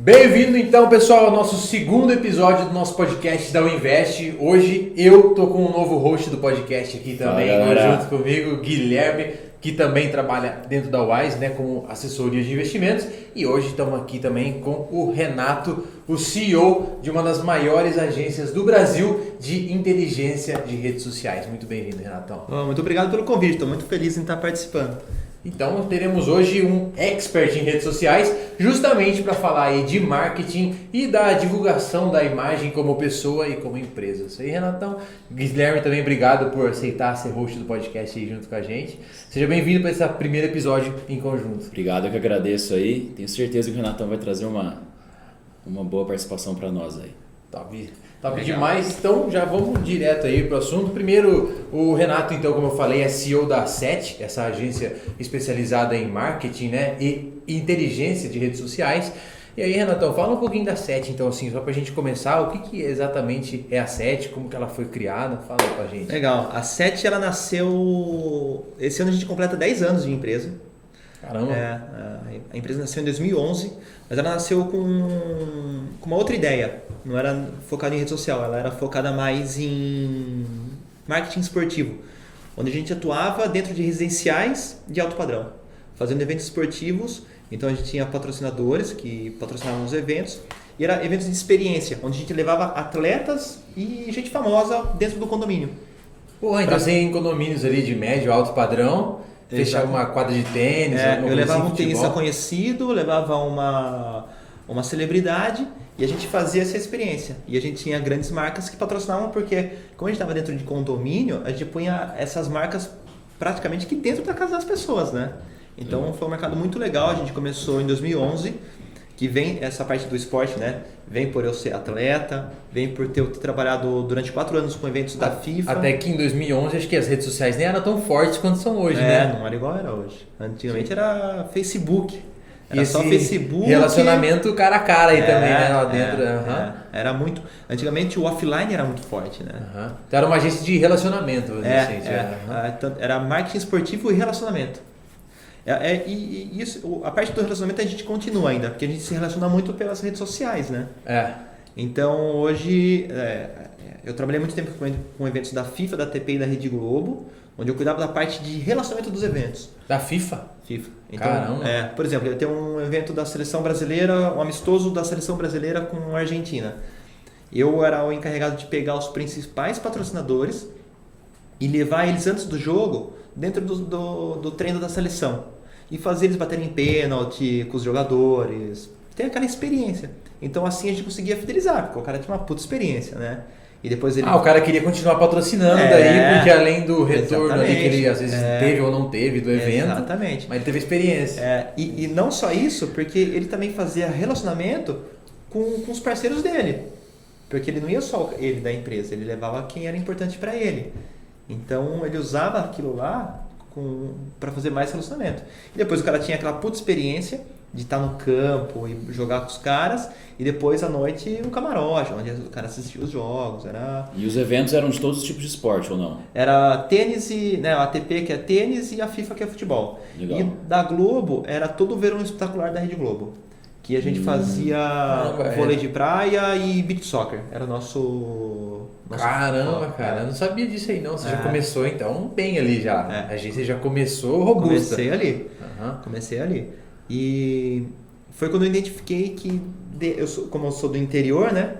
Bem-vindo então, pessoal, ao nosso segundo episódio do nosso podcast da Uinvest. Hoje eu tô com um novo host do podcast aqui também, Fala, junto comigo, Guilherme, que também trabalha dentro da Wise, né, como assessoria de investimentos. E hoje estamos aqui também com o Renato, o CEO de uma das maiores agências do Brasil de inteligência de redes sociais. Muito bem-vindo, Renatão. Oh, muito obrigado pelo convite, estou muito feliz em estar participando. Então teremos hoje um expert em redes sociais, justamente para falar aí de marketing e da divulgação da imagem como pessoa e como empresa. Isso aí, Renatão. Guilherme, também obrigado por aceitar ser host do podcast aí junto com a gente. Seja bem-vindo para esse primeiro episódio em conjunto. Obrigado, eu que agradeço aí. Tenho certeza que o Renatão vai trazer uma, uma boa participação para nós aí. Top, top demais. Então já vamos direto aí para o assunto. Primeiro, o Renato, então, como eu falei, é CEO da SET, essa agência especializada em marketing né, e inteligência de redes sociais. E aí, Renatão, fala um pouquinho da SET, então, assim, só para a gente começar, o que, que, exatamente é a SET, como que ela foi criada? Fala aí pra gente. Legal. A SET, ela nasceu... Esse ano a gente completa 10 anos de empresa. Caramba. É, a empresa nasceu em 2011, mas ela nasceu com, com uma outra ideia. Não era focada em rede social, ela era focada mais em marketing esportivo, onde a gente atuava dentro de residenciais de alto padrão, fazendo eventos esportivos. Então a gente tinha patrocinadores que patrocinavam os eventos e era eventos de experiência, onde a gente levava atletas e gente famosa dentro do condomínio. Pô, então você em condomínios ali de médio, alto padrão, fechava uma quadra de tênis, é, eu levava um tenista conhecido, levava uma uma celebridade e a gente fazia essa experiência. E a gente tinha grandes marcas que patrocinavam porque como a gente estava dentro de condomínio, a gente punha essas marcas praticamente aqui dentro da casa das pessoas, né? Então uhum. foi um mercado muito legal. A gente começou em 2011 que vem essa parte do esporte, né? Vem por eu ser atleta, vem por ter, ter trabalhado durante quatro anos com eventos da FIFA. Até que em 2011 acho que as redes sociais nem eram tão fortes quanto são hoje, é, né? não era igual era hoje. Antigamente era Facebook. Era só Facebook. Relacionamento cara a cara aí é, também, né? Lá dentro. É, uhum. Era muito. Antigamente o offline era muito forte, né? Uhum. Então era uma agência de relacionamento, é, assim, é, uhum. Era marketing esportivo e relacionamento. É, é, e, e, isso, a parte do relacionamento a gente continua ainda, porque a gente se relaciona muito pelas redes sociais, né? É. Então hoje é, eu trabalhei muito tempo com, com eventos da FIFA, da TP e da Rede Globo, onde eu cuidava da parte de relacionamento dos eventos. Da FIFA? FIFA. Então, Caramba. É, por exemplo, tem um evento da seleção brasileira, um amistoso da seleção brasileira com a Argentina. Eu era o encarregado de pegar os principais patrocinadores e levar eles antes do jogo dentro do, do, do treino da seleção e fazer eles baterem pênalti com os jogadores. Tem aquela experiência. Então assim a gente conseguia fidelizar, porque o cara tinha uma puta experiência, né? E depois ele... Ah, o cara queria continuar patrocinando é, daí, porque além do retorno ali que ele às vezes é, teve ou não teve do evento, exatamente. mas ele teve experiência. É, e, e não só isso, porque ele também fazia relacionamento com, com os parceiros dele. Porque ele não ia só ele da empresa, ele levava quem era importante para ele. Então ele usava aquilo lá para fazer mais relacionamento. E depois o cara tinha aquela puta experiência de estar no campo e jogar com os caras, e depois à noite no camarote, onde o cara assistia os jogos. Era... E os eventos eram de todos os tipos de esporte ou não? Era tênis e. Né, a ATP que é tênis e a FIFA que é futebol. Legal. E da Globo era todo o verão espetacular da Rede Globo. Que a gente hum. fazia ah, vôlei é. de praia e beach soccer. Era o nosso. nosso Caramba, futebol. cara, eu não sabia disso aí não. Você é. já começou então bem ali já. É. A gente já começou robusta. Comecei ali. Uhum. Comecei ali. E foi quando eu identifiquei que, eu sou, como eu sou do interior, né?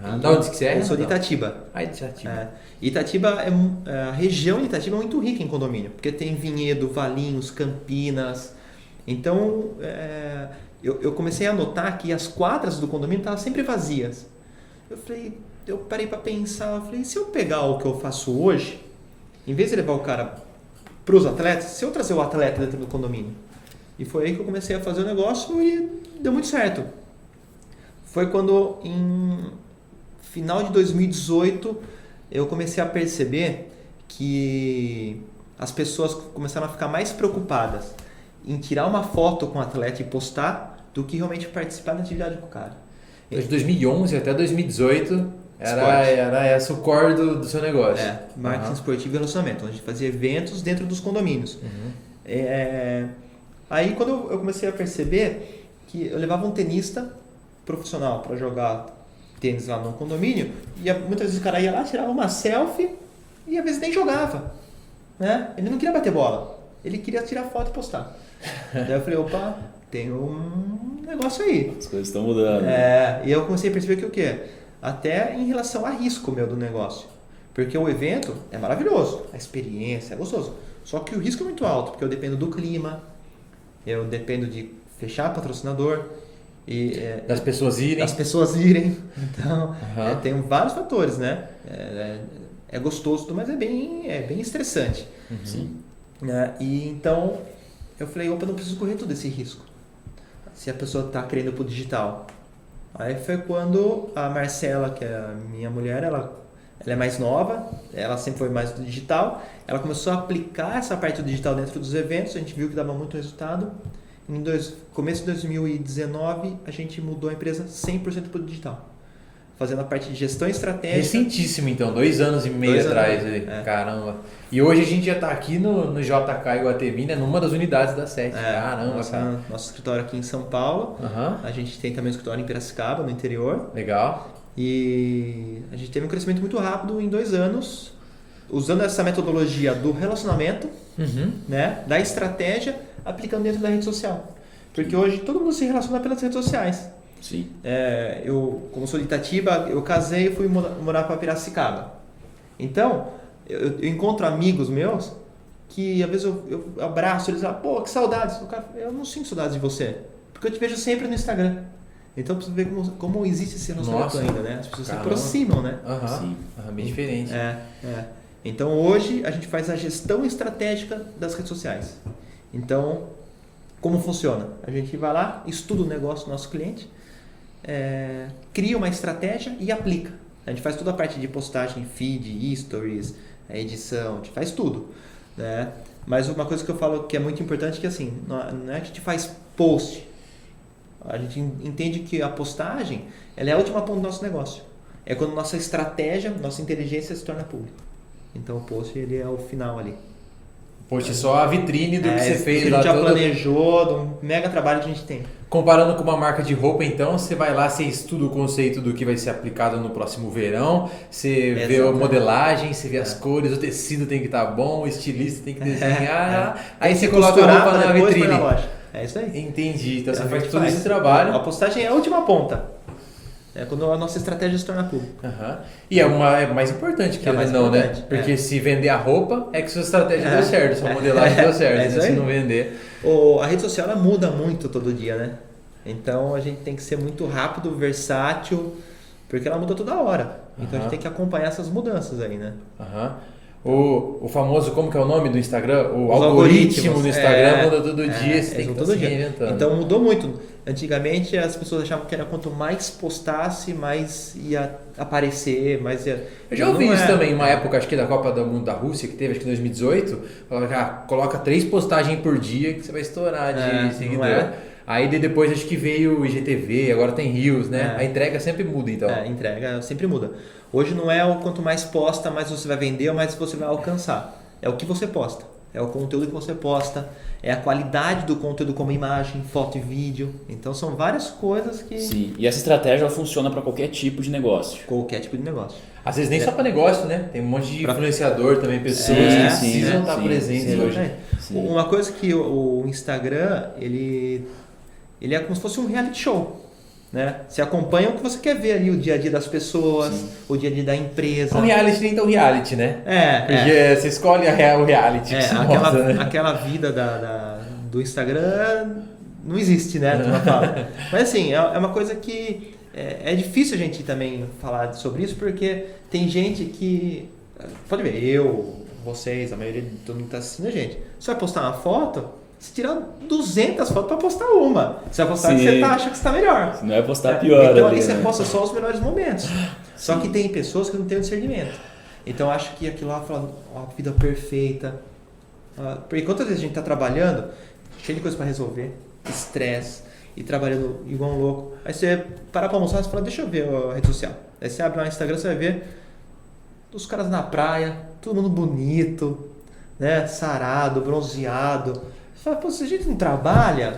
Uhum. Da onde que você é? Eu sou de Itatiba. Ah, Itatiba. É. Itatiba é, é, a região de Itatiba é muito rica em condomínio, porque tem Vinhedo, Valinhos, Campinas. Então, é, eu, eu comecei a notar que as quadras do condomínio estavam sempre vazias. Eu falei, eu parei para pensar, eu falei, se eu pegar o que eu faço hoje, em vez de levar o cara para os atletas, se eu trazer o atleta dentro do condomínio. E foi aí que eu comecei a fazer o negócio e deu muito certo. Foi quando em final de 2018 eu comecei a perceber que as pessoas começaram a ficar mais preocupadas em tirar uma foto com o atleta e postar do que realmente participar da atividade com o cara. De 2011 até 2018 era, era essa o core do, do seu negócio. É, marketing uhum. esportivo e relacionamento. A gente fazia eventos dentro dos condomínios. Uhum. É, aí quando eu comecei a perceber que eu levava um tenista profissional para jogar tênis lá no condomínio, e muitas vezes o cara ia lá, tirava uma selfie e às vezes nem jogava. Né? Ele não queria bater bola, ele queria tirar foto e postar. Daí eu falei, opa, tem um negócio aí. As coisas estão mudando. É, e eu comecei a perceber que o quê? Até em relação a risco meu do negócio. Porque o evento é maravilhoso, a experiência é gostoso. Só que o risco é muito alto, porque eu dependo do clima, eu dependo de fechar patrocinador, e, é, das pessoas irem. Das pessoas irem. Então, uhum. é, tem vários fatores, né? É, é, é, gostoso, mas é bem, é bem estressante. Uhum. Sim. É, e então, eu falei, opa, não preciso correr todo esse risco. Se a pessoa está querendo para o digital. Aí foi quando a Marcela, que é a minha mulher, ela, ela é mais nova, ela sempre foi mais do digital, ela começou a aplicar essa parte do digital dentro dos eventos, a gente viu que dava muito resultado. Em dois, começo de 2019, a gente mudou a empresa 100% para o digital fazendo a parte de gestão estratégica. Recentíssimo, então, dois anos e meio dois atrás. Anos, é. Caramba. E hoje a gente já está aqui no, no JK Iguatemi, né, numa das unidades da sete. É, Caramba, nossa, cara. Nosso escritório aqui em São Paulo. Uhum. A gente tem também um escritório em Piracicaba, no interior. Legal. E a gente teve um crescimento muito rápido em dois anos, usando essa metodologia do relacionamento, uhum. né, da estratégia, aplicando dentro da rede social. Porque hoje todo mundo se relaciona pelas redes sociais. Sim. É, eu, como sou de Itatiba, eu casei e fui morar para Piracicaba. Então, eu, eu, encontro amigos meus que às vezes eu, eu abraço eles e pô, que saudades. Eu não sinto saudades de você, porque eu te vejo sempre no Instagram. Então, precisa ver como, como existe esse relacionamento ainda, né? As pessoas Caramba. se aproximam, né? Aham, Sim. Uhum, bem diferente. É, é. Então, hoje, a gente faz a gestão estratégica das redes sociais. Então, como funciona? A gente vai lá, estuda o negócio do nosso cliente, é, cria uma estratégia e aplica. A gente faz toda a parte de postagem, feed, stories, edição, a gente faz tudo. Né? Mas uma coisa que eu falo que é muito importante é que assim, não é que a gente faz post. A gente entende que a postagem ela é a última ponta do nosso negócio. É quando nossa estratégia, nossa inteligência se torna pública. Então o post ele é o final ali. Poxa, só a vitrine do é, que você fez que a gente já planejou, do mega trabalho que a gente tem. Comparando com uma marca de roupa, então, você vai lá, você estuda o conceito do que vai ser aplicado no próximo verão, você é vê a modelagem, você vê é. as cores, o tecido tem que estar tá bom, o estilista tem que desenhar, é, é. aí você coloca a roupa na vitrine. Na é isso aí. Entendi, então você faz todo faz. esse trabalho. A postagem é a última ponta. É quando a nossa estratégia se torna pública. Uhum. E é, uma, é mais importante que é mais não, né? Porque é. se vender a roupa, é que sua estratégia é. deu certo, sua modelagem deu certo. É né? Se não vender. O, a rede social ela muda muito todo dia, né? Então a gente tem que ser muito rápido, versátil, porque ela muda toda hora. Então uhum. a gente tem que acompanhar essas mudanças aí, né? Uhum. O, o famoso, como que é o nome do Instagram? O Os algoritmo do Instagram é, muda todo é, dia, você tem que todo dia. Então mudou muito. Antigamente as pessoas achavam que era quanto mais postasse, mais ia aparecer, mais ia. Eu já ouvi isso é. também, uma época, acho que da Copa do Mundo da Rússia, que teve, acho que em 2018, falava que ah, coloca três postagens por dia que você vai estourar de é, seguidor. Aí depois acho que veio o IGTV, agora tem Rios, né? É. A entrega sempre muda, então. É, a entrega sempre muda. Hoje não é o quanto mais posta, mais você vai vender, ou mais você vai alcançar. É o que você posta. É o conteúdo que você posta, é a qualidade do conteúdo como imagem, foto e vídeo. Então são várias coisas que. Sim, e essa estratégia funciona para qualquer tipo de negócio. Qualquer tipo de negócio. Às vezes nem é. só para negócio, né? Tem um monte de pra... influenciador também, pessoas é, que precisam sim, estar sim, presentes sim, hoje. Uma coisa que o Instagram, ele, ele é como se fosse um reality show. Né? Você acompanha o que você quer ver ali, o dia a dia das pessoas, Sim. o dia a dia da empresa. Um reality nem tão reality, né? É. Porque é. você escolhe a real, o reality. É, aquela, mostra, né? aquela vida da, da, do Instagram não existe, né? Mas assim, é, é uma coisa que é, é difícil a gente também falar sobre isso, porque tem gente que. Pode ver, eu, vocês, a maioria de todo mundo que está assistindo a gente. Você vai postar uma foto, você tira 200 fotos para postar uma. Você vai postar Sim. que você tá, acha que está melhor. Se não é postar é. pior. Então ali, ali você né? posta só os melhores momentos. Só que tem pessoas que não têm o discernimento. Então acho que aquilo lá fala, ó, vida perfeita. Uh, porque quantas vezes a gente está trabalhando, cheio de coisa para resolver, estresse, e trabalhando igual um louco. Aí você para para almoçar e fala, deixa eu ver a rede social. Aí você abre lá no Instagram, você vai ver os caras na praia, todo mundo bonito, né? Sarado, bronzeado você fala, pô, se a gente não trabalha,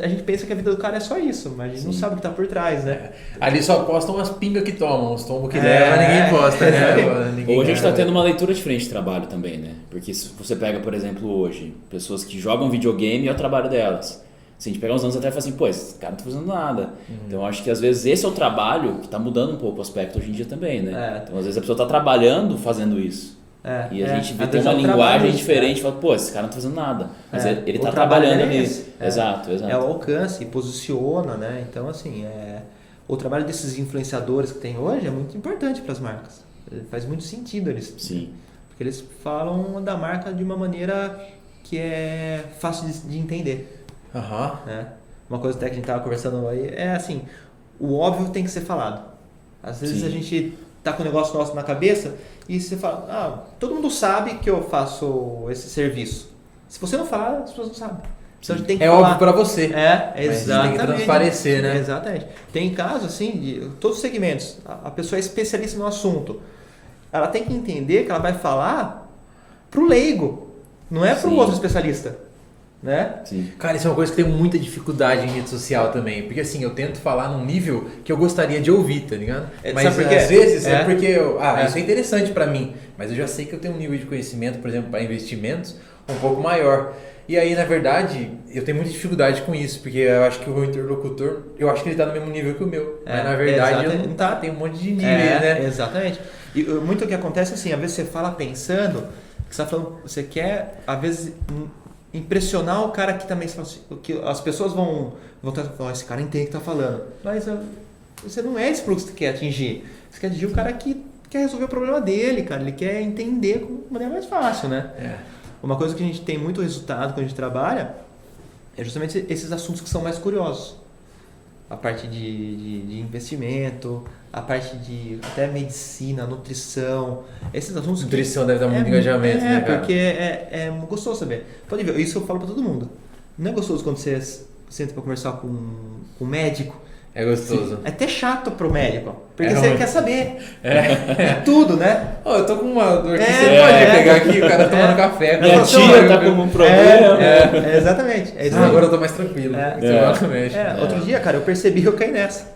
a gente pensa que a vida do cara é só isso, mas a gente não sabe o que tá por trás, né? É. Ali só postam umas pingas que tomam, os tombos que É. leva, ninguém posta, né? Ninguém Hoje a gente está grava. tendo uma leitura diferente de trabalho também, né? Porque se você pega, por exemplo, hoje, pessoas que jogam videogame é o trabalho delas. Se a gente pegar uns anos atrás e fala assim, pô, esse cara não tá fazendo nada. Uhum. Então eu acho que às vezes esse é o trabalho que está mudando um pouco o aspecto hoje em dia também, né? É. Então às vezes a pessoa está trabalhando fazendo isso. É, E a é. gente vê tem uma é um linguagem trabalho, diferente, fala, pô, esse cara não tá fazendo nada. Mas É. ele, tá trabalho trabalhando é ali. É. Exato, exato. É o alcance, posiciona, né? Então, assim, é... o trabalho desses influenciadores que tem hoje é muito importante para as marcas. É, Faz muito sentido eles, Sim, porque eles falam da marca de uma maneira que é fácil de, de entender, Aham. né? Uma coisa até que a gente tava conversando aí é assim, o óbvio tem que ser falado. Às vezes Sim. a gente tá com um negócio nosso na cabeça e você fala, ah, todo mundo sabe que eu faço esse serviço. Se você não falar, as pessoas não sabem. Então a gente tem que É falar. óbvio pra você. É, exatamente. tem que transparecer, né? Exatamente. Tem casos assim, de todos os segmentos. A, a pessoa é especialista no assunto. Ela tem que entender que ela vai falar pro leigo, não é pro Sim. outro especialista. Né? sim. Cara, isso é uma coisa que tem muita dificuldade em rede social também. Porque assim, eu tento falar num nível que eu gostaria de ouvir, tá ligado? É, mas sabe por quê? às vezes é, É. porque eu, ah, É. isso é interessante pra mim, mas eu já sei que eu tenho um nível de conhecimento, por exemplo, para investimentos um pouco maior. E aí, na verdade, eu tenho muita dificuldade com isso, porque eu acho que o meu interlocutor, eu acho que ele tá no mesmo nível que o meu. É, mas na verdade, eu não tá, tem um monte de níveis, É, né? Exatamente. E uh, muito o que acontece assim, às vezes você fala pensando, que você, tá falando, você quer, às vezes, im- impressionar o cara que também assim, o que as pessoas vão vão estar falando, esse cara entende o que tá falando. Mas uh, você não é esse fluxo que você quer atingir. Você quer atingir o cara que quer resolver o problema dele, cara. Ele quer entender de maneira mais fácil, né? É. Uma coisa que a gente tem muito resultado quando a gente trabalha é justamente esses assuntos que são mais curiosos. A parte de, de, de investimento, a parte de até medicina, nutrição, esses assuntos. que- Nutrição deve dar muito é, engajamento, é, né, cara? porque é, é gostoso saber. Pode ver, isso eu falo pra todo mundo. Não é gostoso quando você senta pra conversar com, com um médico. É gostoso. É até chato pro médico. Porque É você ruim. quer saber tudo, né? Ó, eu tô com uma dor aqui, É, você pode é. pegar aqui, o cara tomando É. café. Minha tia "Não, tá com um problema. É, é, exatamente. É Ah, agora eu tô mais tranquilo. É. É. É, outro dia, cara, eu percebi que eu caí nessa.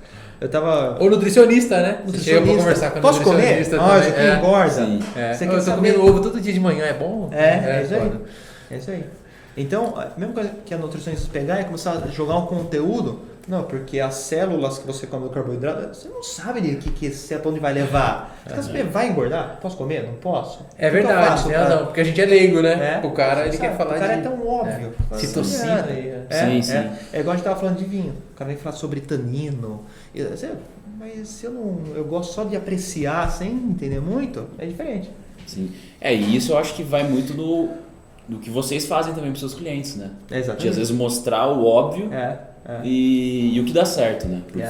Eu tava. Ou nutricionista, né? Você chega pra conversar com a Posso comer? nutricionista Ah, isso também. aqui engorda. Sim. É. Você É. quer Eu tô saber- comendo ovo todo dia de manhã, é bom? É, é, isso aí. foda. É isso aí. Então, a mesma coisa que a nutricionista pegar é começar a jogar um conteúdo. Não, porque as células que você come do carboidrato, você não sabe de que, que esse é pra onde vai levar. Você quer saber, vai engordar? Posso comer? Não posso? É O verdade, faço pra- razão. Porque a gente é leigo, né? É. O cara, ele Você quer sabe, falar O cara de é tão óbvio. é, citocina. Assim, e- É, Sim, é, sim. É igual a gente tava falando de vinho. O cara vem falar sobre tanino. E você- Mas eu não. Eu gosto só de apreciar sem entender muito. É diferente. Sim. É, e isso eu acho que vai muito do, do que vocês fazem também para seus clientes, né? É De exatamente. às vezes mostrar o óbvio É, é. e, e o que dá certo, né? Porque.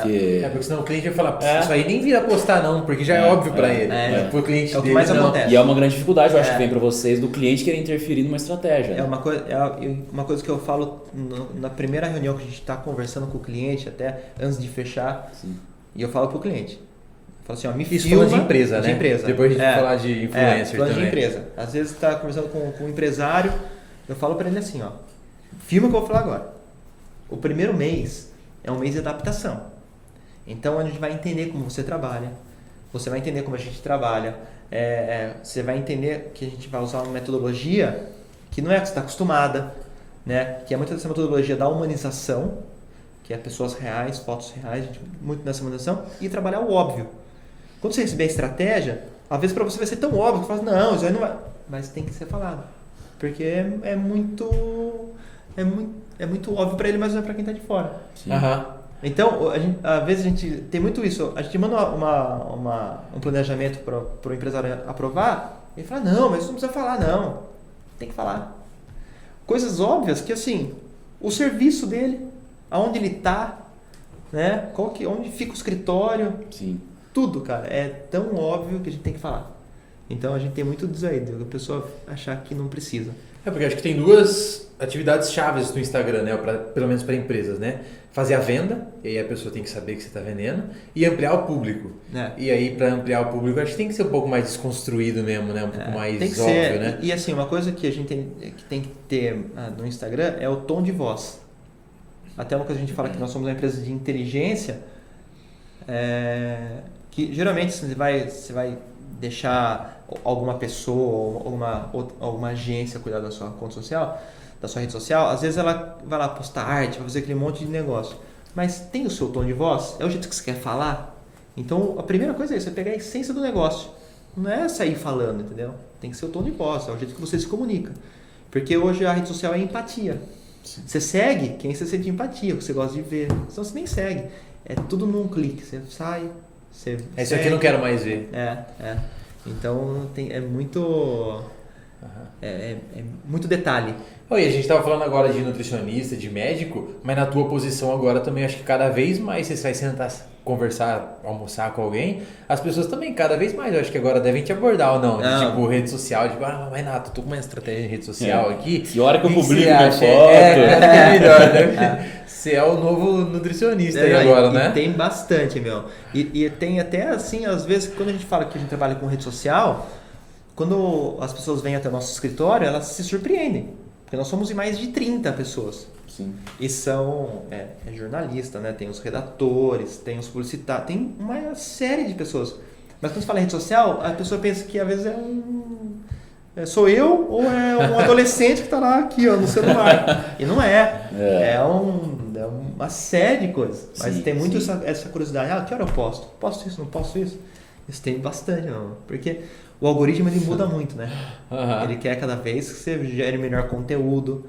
É, porque senão o cliente vai falar, "Pô, É. isso aí nem vira postar não, porque já é, É, óbvio pra é, ele. é. Pro cliente É o que dele, mais não. acontece. E é uma grande dificuldade, eu acho, É. que vem para vocês do cliente querer interferir numa estratégia. É né? uma coisa, é a- uma coisa que eu falo no- na primeira reunião que a gente está conversando com o cliente, até antes de fechar, Sim. e eu falo pro cliente. Eu falo assim, ó, me Isso filma de empresa, de né? empresa. Depois a gente É. falar de É, influencer falando também. de empresa. Às vezes está conversando com, com um empresário, eu falo para ele assim, ó, filma o que eu vou falar agora. O primeiro mês é um mês de adaptação. Então a gente vai entender como você trabalha, você vai entender como a gente trabalha, é, é, você vai entender que a gente vai usar uma metodologia que não é a que você está acostumada, né? Que é muito dessa metodologia da humanização, que é pessoas reais, fotos reais, muito nessa humanização, e trabalhar o óbvio. Quando você receber a estratégia, às vezes para você vai ser tão óbvio que você fala, não, isso aí não vai. Mas tem que ser falado. Porque é, é muito. É muito, é muito óbvio para ele, mas não é para quem está de fora. Sim. Aham. Então, a gente, às vezes a gente tem muito isso. A gente manda uma, uma- um planejamento para o empresário aprovar, e ele fala, não, mas isso não precisa falar, não. Tem que falar. Coisas óbvias que, assim, o serviço dele, aonde ele está, né? Qual que, onde fica o escritório, Sim. tudo, cara. É tão óbvio que a gente tem que falar. Então a gente tem muito disso aí, da pessoa achar que não precisa. É porque acho que tem duas atividades chaves no Instagram, né? Pra, pelo menos para empresas, né? Fazer a venda, e aí a pessoa tem que saber que você está vendendo, e ampliar o público. Né? E aí, para ampliar o público, acho que tem que ser um pouco mais desconstruído mesmo, né? Um pouco É, mais tem que óbvio, ser. né? E, e, assim, uma coisa que a gente tem que, tem que ter ah, no Instagram é o tom de voz. até uma coisa que a gente fala que nós somos uma empresa de inteligência, é, que geralmente você vai, você vai deixar alguma pessoa ou alguma, alguma agência cuidar da sua conta social, da sua rede social, às vezes ela vai lá postar arte, vai fazer aquele monte de negócio. Mas tem o seu tom de voz? É o jeito que você quer falar? Então a primeira coisa é isso, é pegar a essência do negócio. Não é sair falando, entendeu? Tem que ser o tom de voz, é o jeito que você se comunica. Porque hoje a rede social é empatia. Sim. Você segue quem você sente empatia, o que você gosta de ver. Senão você nem segue. É tudo num clique. Você sai, você. Esse aqui eu não quero mais ver. É, é. Então tem, é muito. Uhum. É, é, é, muito detalhe. Oi, a gente estava falando agora de nutricionista, de médico, mas na tua posição agora também acho que cada vez mais você vai sentar, conversar, almoçar com alguém, as pessoas também, cada vez mais, eu acho que agora devem te abordar ou não. não. De, tipo, rede social, tipo, ah, Renato, tô com uma estratégia de rede social é. aqui. Que hora que eu publico minha foto. É, é melhor, né? Você é o novo nutricionista é, aí agora, e, né? E tem bastante, meu. E, e tem até assim, às vezes, quando a gente fala que a gente trabalha com rede social, quando as pessoas vêm até o nosso escritório, elas se surpreendem. Porque nós somos em mais de 30 pessoas. Sim. E são é, é jornalista, né? Tem os redatores, tem os publicitários, tem uma série de pessoas. Mas quando você fala em rede social, a pessoa pensa que às vezes é um. É, sou eu ou é um adolescente que está lá aqui ó, no celular. e não é. É, é um, é uma série de coisas. Mas sim, tem muito essa, essa, curiosidade. Ah, que hora eu posto? Posto isso, não posto isso? Isso tem bastante, não. Porque o algoritmo ele muda muito, né? Uhum. Ele quer cada vez que você gere melhor conteúdo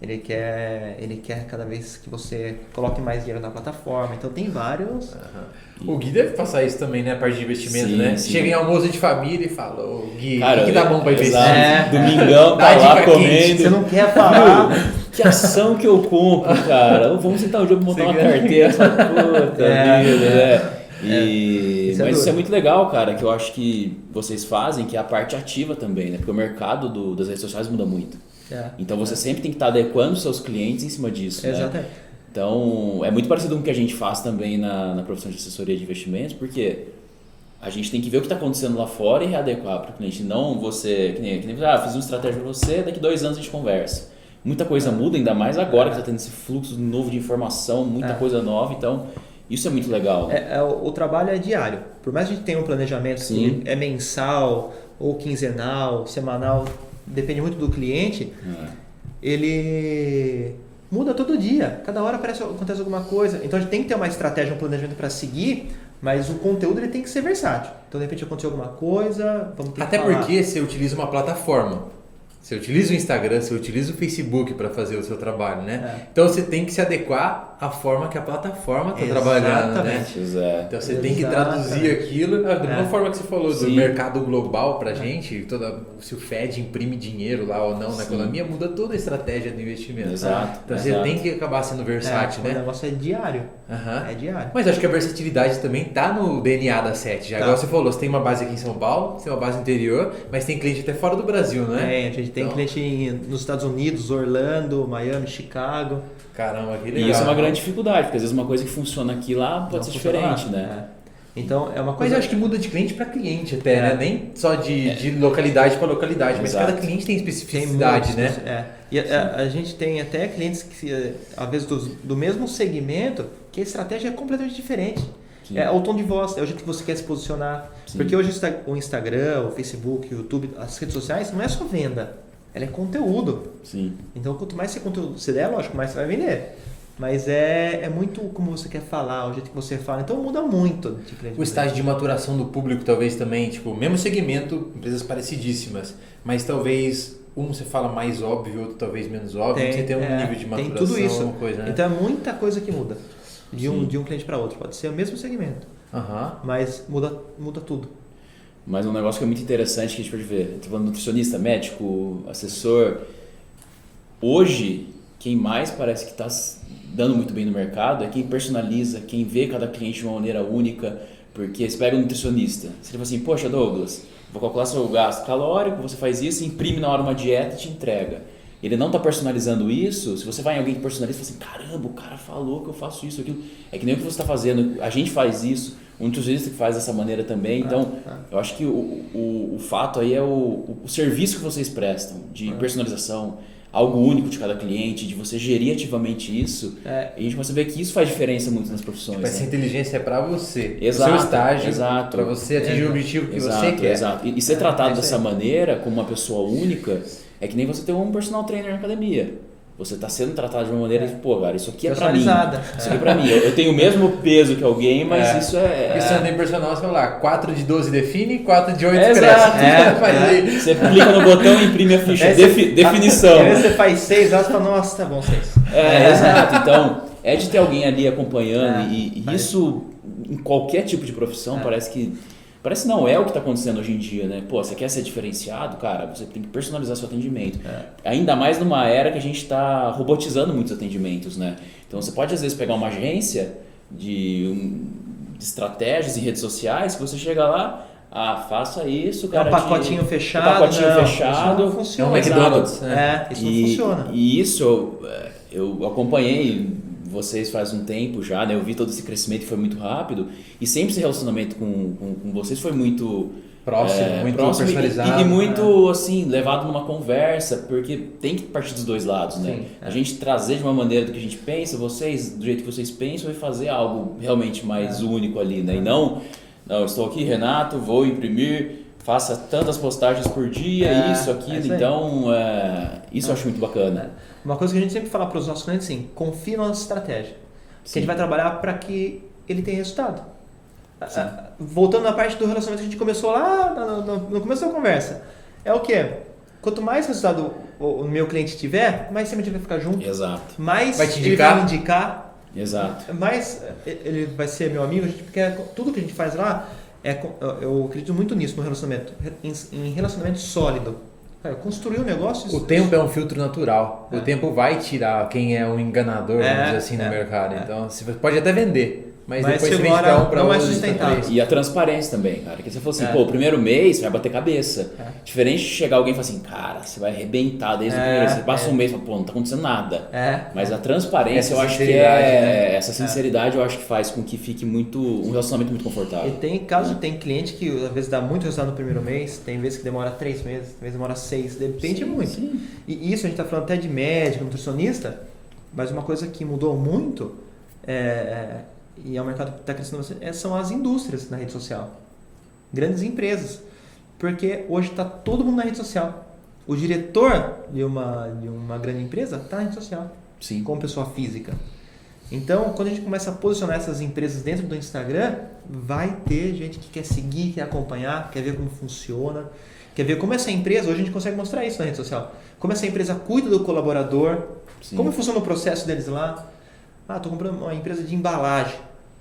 ele quer, ele quer cada vez que você coloque mais dinheiro na plataforma. Então tem vários. Uhum. O Gui deve passar isso também, né? A parte de investimento, sim, né? Sim. Chega em almoço de família e fala, ô Gui, o que dá bom pra investir? É. Domingão, tá lá comendo. Você não quer falar. que ação que eu compro, cara? Vamos sentar um dia pra montar uma carteira. Puta é. vida, né? E, é. Isso é mas isso é muito legal, cara, que eu acho que vocês fazem, que é a parte ativa também, né? Porque o mercado do, das redes sociais muda muito. É. Então você sempre tem que estar adequando seus clientes em cima disso. Né? Exatamente. Então é muito parecido com o que a gente faz também na, na profissão de assessoria de investimentos, porque a gente tem que ver o que está acontecendo lá fora e readequar para o cliente. Não você, que nem, que nem ah, fiz uma estratégia para você, daqui dois anos a gente conversa. Muita coisa muda, ainda mais agora que está tendo esse fluxo novo de informação, muita é. coisa nova. Então, isso é muito legal. É, é, o, trabalho é diário. Por mais que a gente tenha um planejamento Sim. que é mensal, ou quinzenal, semanal, depende muito do cliente, é. ele muda todo dia. Cada hora aparece, acontece alguma coisa. Então a gente tem que ter uma estratégia, um planejamento para seguir, mas o conteúdo ele tem que ser versátil. Então de repente aconteceu alguma coisa, vamos ter Até que falar. porque você utiliza uma plataforma. Você utiliza o Instagram, você utiliza o Facebook para fazer o seu trabalho, né? É. Então você tem que se adequar à forma que a plataforma está trabalhando, né? Exato. Então você tem que traduzir aquilo da mesma é. forma que você falou Sim. do mercado global para é. gente, toda se o Fed imprime dinheiro lá ou não na Sim. economia muda toda a estratégia do investimento. Exato. Então Exato. você tem que acabar sendo versátil, é, né? O negócio é diário. Uhum. É diário. Mas acho que a versatilidade também tá no DNA da SET. Já tá. agora você falou, você tem uma base aqui em São Paulo, você tem uma base no interior, mas tem cliente até fora do Brasil, né? É, a gente tem então... cliente nos Estados Unidos, Orlando, Miami, Chicago. Caramba, que legal. E isso é uma grande dificuldade, porque às vezes uma coisa que funciona aqui lá pode Não ser diferente, lá. né? É. Então é uma coisa. Mas eu acho que muda de cliente para cliente até, é. né? Nem só de, é. de localidade para localidade, mas cada cliente tem especificidade, tem né? É. E a, a, gente tem até clientes que, às vezes, do, do mesmo segmento, que a estratégia é completamente diferente. Sim. É o tom de voz, é o jeito que você quer se posicionar. Sim. Porque hoje o Instagram, o Facebook, o YouTube, as redes sociais, não é só venda, ela é conteúdo. Sim. Então, quanto mais você conteúdo você der, lógico, mais você vai vender. Mas é, é muito como você quer falar, o jeito que você fala. Então muda muito. o estágio de maturação do público talvez também, tipo, mesmo segmento, empresas parecidíssimas, mas talvez um você fala mais óbvio, outro talvez menos óbvio, tem, você tem um é, nível de maturação, tem tudo isso. Coisa, né? Então é muita coisa que muda de um, de um cliente para outro. Pode ser o mesmo segmento, uhum. mas muda, muda tudo. Mas um negócio que é muito interessante que a gente pode ver, estou falando nutricionista, médico, assessor. Hoje, quem mais parece que está dando muito bem no mercado é quem personaliza, quem vê cada cliente de uma maneira única. Porque você pega um nutricionista, você fala assim, poxa Douglas, vou calcular seu gasto calórico, você faz isso, imprime na hora uma dieta e te entrega. Ele não está personalizando isso, se você vai em alguém que personaliza, você fala assim, caramba, o cara falou que eu faço isso, aquilo. É que nem o que você está fazendo, a gente faz isso, o nutricionista que faz dessa maneira também. Então, ah, ah. eu acho que o, o, o fato aí é o, o, serviço que vocês prestam de ah. personalização, algo único de cada cliente, de você gerir ativamente isso, É. a gente começa a ver que isso faz diferença muito nas profissões. Essa né? inteligência é para você. Exato, seu estágio, exato. para você atingir É, o objetivo que exato, você quer. Exato. E, e ser É, tratado é dessa maneira, como uma pessoa única, é que nem você ter um personal trainer na academia. Você está sendo tratado de uma maneira de, pô, cara, isso aqui é pra mim. Isso aqui é pra mim. Eu, tenho o mesmo peso que alguém, mas É. isso é. Porque você não tem personal, você lá, 4 de 12 define, 4 de 8 É, cresce. É, é. Você clica no botão e imprime a ficha. Você- Defi- definição. Aí você faz seis horas e fala, nossa, tá bom, seis. É, exato. Então, é de ter alguém ali acompanhando É, e, e isso em qualquer tipo de profissão É. parece que parece não é o que está acontecendo hoje em dia, né? Pô, você quer ser diferenciado, cara, você tem que personalizar seu atendimento. É. Ainda mais numa era que a gente está robotizando muitos atendimentos, né? Então você pode às vezes pegar uma agência de, um- de estratégias e redes sociais que você chega lá, ah, faça isso, É cara. um pacotinho te- fechado. um pacotinho não, fechado. Isso não É funciona. um McDonald's. né? É, isso e, não funciona. E isso eu, é, eu acompanhei vocês faz um tempo já, né? Eu vi todo esse crescimento foi muito rápido e sempre esse relacionamento com, com, com vocês foi muito Próximo, é, muito próximo personalizado. e, e muito assim levado numa conversa, porque tem que partir dos dois lados, né? Sim, é. A gente trazer de uma maneira do que a gente pensa, vocês do jeito que vocês pensam e fazer algo realmente mais único ali, né? E não, não, estou aqui, Renato, vou imprimir, faça tantas postagens por dia, É, isso, é aquilo. aí. então, é, isso eu acho muito bacana. Uma coisa que a gente sempre fala para os nossos clientes assim, confie na nossa estratégia. Que a Sim. gente vai trabalhar para que ele tenha resultado. Sim. Voltando na parte do relacionamento que a gente começou lá no, no- no começo da conversa. É o quê? Quanto mais resultado o, o meu cliente tiver, mais sempre a gente vai ficar junto, Exato, mais Vai te ele indicar. vai me indicar, exato. mais eh, ele vai ser meu amigo, a gente quer tudo que a gente faz lá é eu- acredito muito nisso no relacionamento, em, em relacionamento sólido. Cara, construir um negócio O tempo é um filtro natural. É. O tempo vai tirar quem é um enganador, vamos É, dizer assim, no é, mercado. é. Então, você pode até vender, mas, Mas depois vende um, para não é sustentável. E a transparência também, cara. Que você falou assim, É. pô, o primeiro mês você vai bater cabeça. É. Diferente de chegar alguém e falar assim, cara, você vai arrebentar desde o É, primeiro. Você passa é. um mês e fala, pô, não tá acontecendo nada. É. Mas a transparência, Essa eu acho que é. né? Essa sinceridade eu acho que faz com que fique muito. um relacionamento muito E confortável. tem caso, tem cliente que às vezes dá muito resultado no primeiro mês, tem vezes que demora três meses, tem vezes demora seis, depende Sim, muito. sim. E isso a gente está falando até de médico, nutricionista, mas uma coisa que mudou muito, é, e é um mercado que está crescendo bastante, é- são as indústrias na rede social. Grandes empresas. Porque hoje está todo mundo na rede social. O diretor de uma, de uma grande empresa está na rede social Sim. como pessoa física. Então, quando a gente começa a posicionar essas empresas dentro do Instagram, vai ter gente que quer seguir, quer acompanhar, quer ver como funciona, quer ver como essa empresa, hoje a gente consegue mostrar isso na rede social, como essa empresa cuida do colaborador, Sim. como funciona o processo deles lá. Ah, estou comprando uma empresa de embalagem.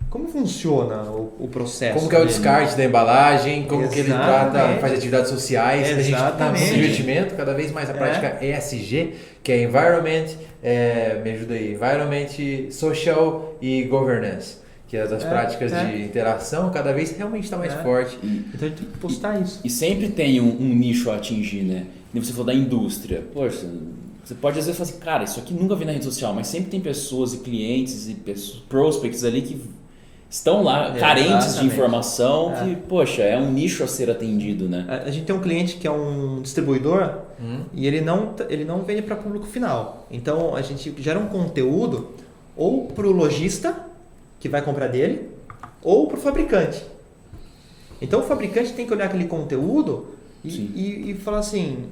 Como funciona o, o processo? Como que é o dele? descarte da embalagem, como que ele trata, Exatamente. faz atividades sociais. A gente está no Exatamente. divertimento, cada vez mais a É. prática ESG, que é Environment, é, me ajuda aí, Environment, Social e Governance, que é das É, práticas é. de interação, cada vez realmente está mais É. forte. Então a gente tem que postar isso. E sempre tem um, um nicho a atingir, né? Nem você falou da indústria. Poxa, você pode às vezes falar assim, cara, isso aqui nunca vi na rede social, mas sempre tem pessoas e clientes e pessoas, prospects ali que estão lá É, carentes de exatamente. informação É. que, poxa, é um nicho a ser atendido, né? A a gente tem um cliente que é um distribuidor Hum. e ele não, ele não vende para público final. Então a gente gera um conteúdo ou para o lojista que vai comprar dele ou para o fabricante. Então o fabricante tem que olhar aquele conteúdo e, e, e falar assim: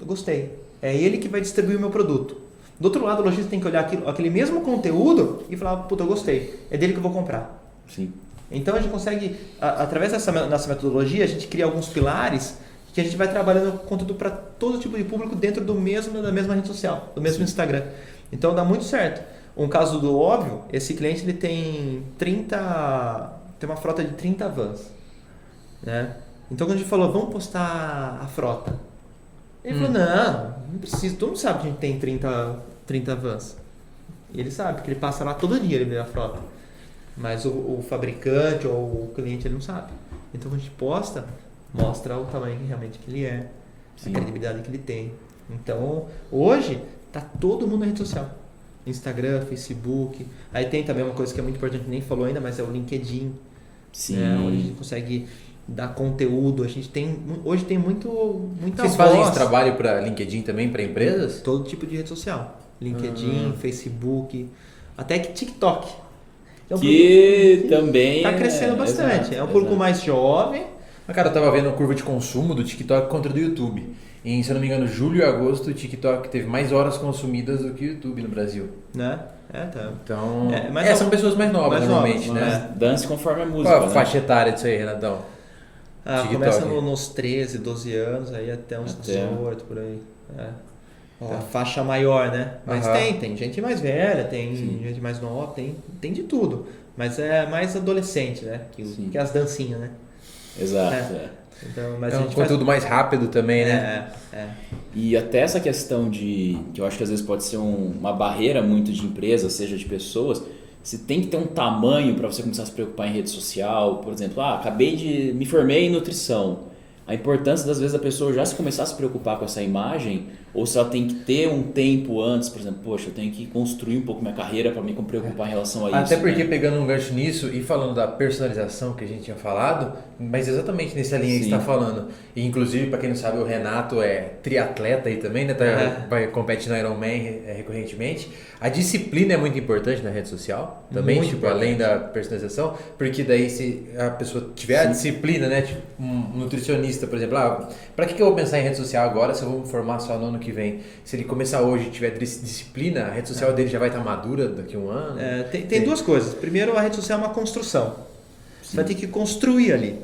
"Eu gostei, é ele que vai distribuir o meu produto. Do outro lado, o lojista tem que olhar aquilo, aquele mesmo conteúdo e falar: puta, eu gostei, é dele que eu vou comprar. Sim. Então a gente consegue, a- através dessa nossa metodologia, a gente cria alguns pilares que a gente vai trabalhando conteúdo para todo tipo de público dentro do mesmo da mesma rede social, do mesmo Instagram. Então dá muito certo. Um caso do óbvio, esse cliente ele tem 30, tem uma frota de 30 vans, né? Então quando a gente falou, vamos postar a frota. Ele Hum. falou, não, não precisa, todo mundo sabe que a gente tem 30, 30 vans. E ele sabe que ele passa lá todo dia, ele vê a frota. Mas o, o fabricante ou o cliente ele não sabe. Então quando a gente posta, mostra o tamanho que realmente que ele é, Sim. a credibilidade que ele tem. Então hoje tá todo mundo na rede social. Instagram, Facebook. Aí tem também uma coisa que é muito importante, nem falou ainda, mas é o LinkedIn. Sim. né, onde a gente consegue dar conteúdo. A gente tem hoje tem muito muita Vocês voz, fazem esse trabalho para LinkedIn também, para empresas? todo tipo de rede social, LinkedIn, Facebook, até que TikTok. É um Que também. Está crescendo é- bastante. exato, é um público exato. mais jovem. Mas, cara, eu tava vendo a curva de consumo do TikTok contra do YouTube. Em, se eu não me engano, julho e agosto, o TikTok teve mais horas consumidas do que o YouTube no Brasil. Né? É, tá. Então, É, mas é, são pessoas mais novas mais normalmente, novas, né? Mas Dance conforme a música. Qual a né? faixa etária disso aí, Renatão? Ah, TikTok. começa no- nos 13, 12 anos, aí até uns Até. 18 por aí. É. A faixa maior, né? Mas Aham. tem, tem gente mais velha, tem Sim. gente mais nova, tem, tem de tudo. Mas é mais adolescente, né? Que, Sim. que as dancinhas, né? Exato. É. é. Então, mas é a um conteúdo mais rápido também, faz... né? É, é. E até essa questão de. que eu acho que às vezes pode ser um- uma barreira muito de empresas, seja de pessoas. Você tem que ter um tamanho para você começar a se preocupar em rede social. Por exemplo, ah, acabei de. me formei em nutrição. A importância das vezes da pessoa já se começar a se preocupar com essa imagem, ou se ela tem que ter um tempo antes, por exemplo, poxa, eu tenho que construir um pouco minha carreira para me preocupar em relação a isso. Até porque né? pegando um gancho nisso e falando da personalização que a gente tinha falado, mas exatamente nessa linha que Sim. você está falando. E inclusive, para quem não sabe, o Renato é triatleta aí também, né? Tá, É. vai, compete no Ironman é, recorrentemente. A disciplina é muito importante na rede social, também, Muito tipo, importante. além da personalização, porque daí se a pessoa tiver a Sim. disciplina, né? Tipo, um nutricionista, por exemplo, ah, para que, que eu vou pensar em rede social agora se eu vou me formar só no ano que vem? Se ele começar hoje e tiver dis- disciplina, a rede social dele já vai estar madura daqui a um ano. É, tem, tem Sim. duas coisas. Primeiro, a rede social é uma construção. Você vai ter que construir ali.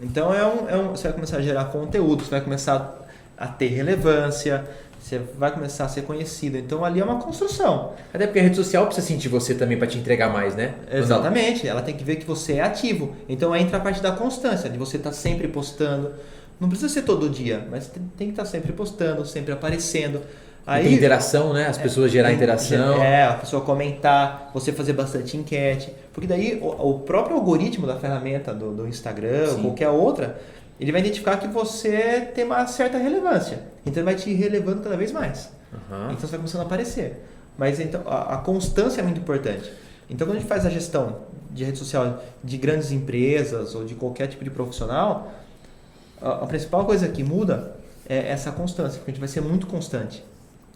Então, é um, é um, você vai começar a gerar conteúdo, você vai começar a ter relevância, você vai começar a ser conhecido. Então, ali é uma construção. Até porque a rede social precisa sentir você também para te entregar mais, né? Exatamente. Ela tem que ver que você é ativo. Então, entra a parte da constância, de você estar sempre postando. Não precisa ser todo dia, mas tem, tem que estar sempre postando, sempre aparecendo. E tem interação, né? As pessoas gerar Tem- interação. É, a pessoa comentar, você fazer bastante enquete. Porque daí o, o próprio algoritmo da ferramenta do, do Instagram ou qualquer outra, ele vai identificar que você tem uma certa relevância. Então ele vai te relevando cada vez mais. Aham. Então você vai começando a aparecer. Mas então a, a constância é muito importante. Então quando a gente faz a gestão de rede social de grandes empresas ou de qualquer tipo de profissional, a, a principal coisa que muda é essa constância, porque a gente vai ser muito constante.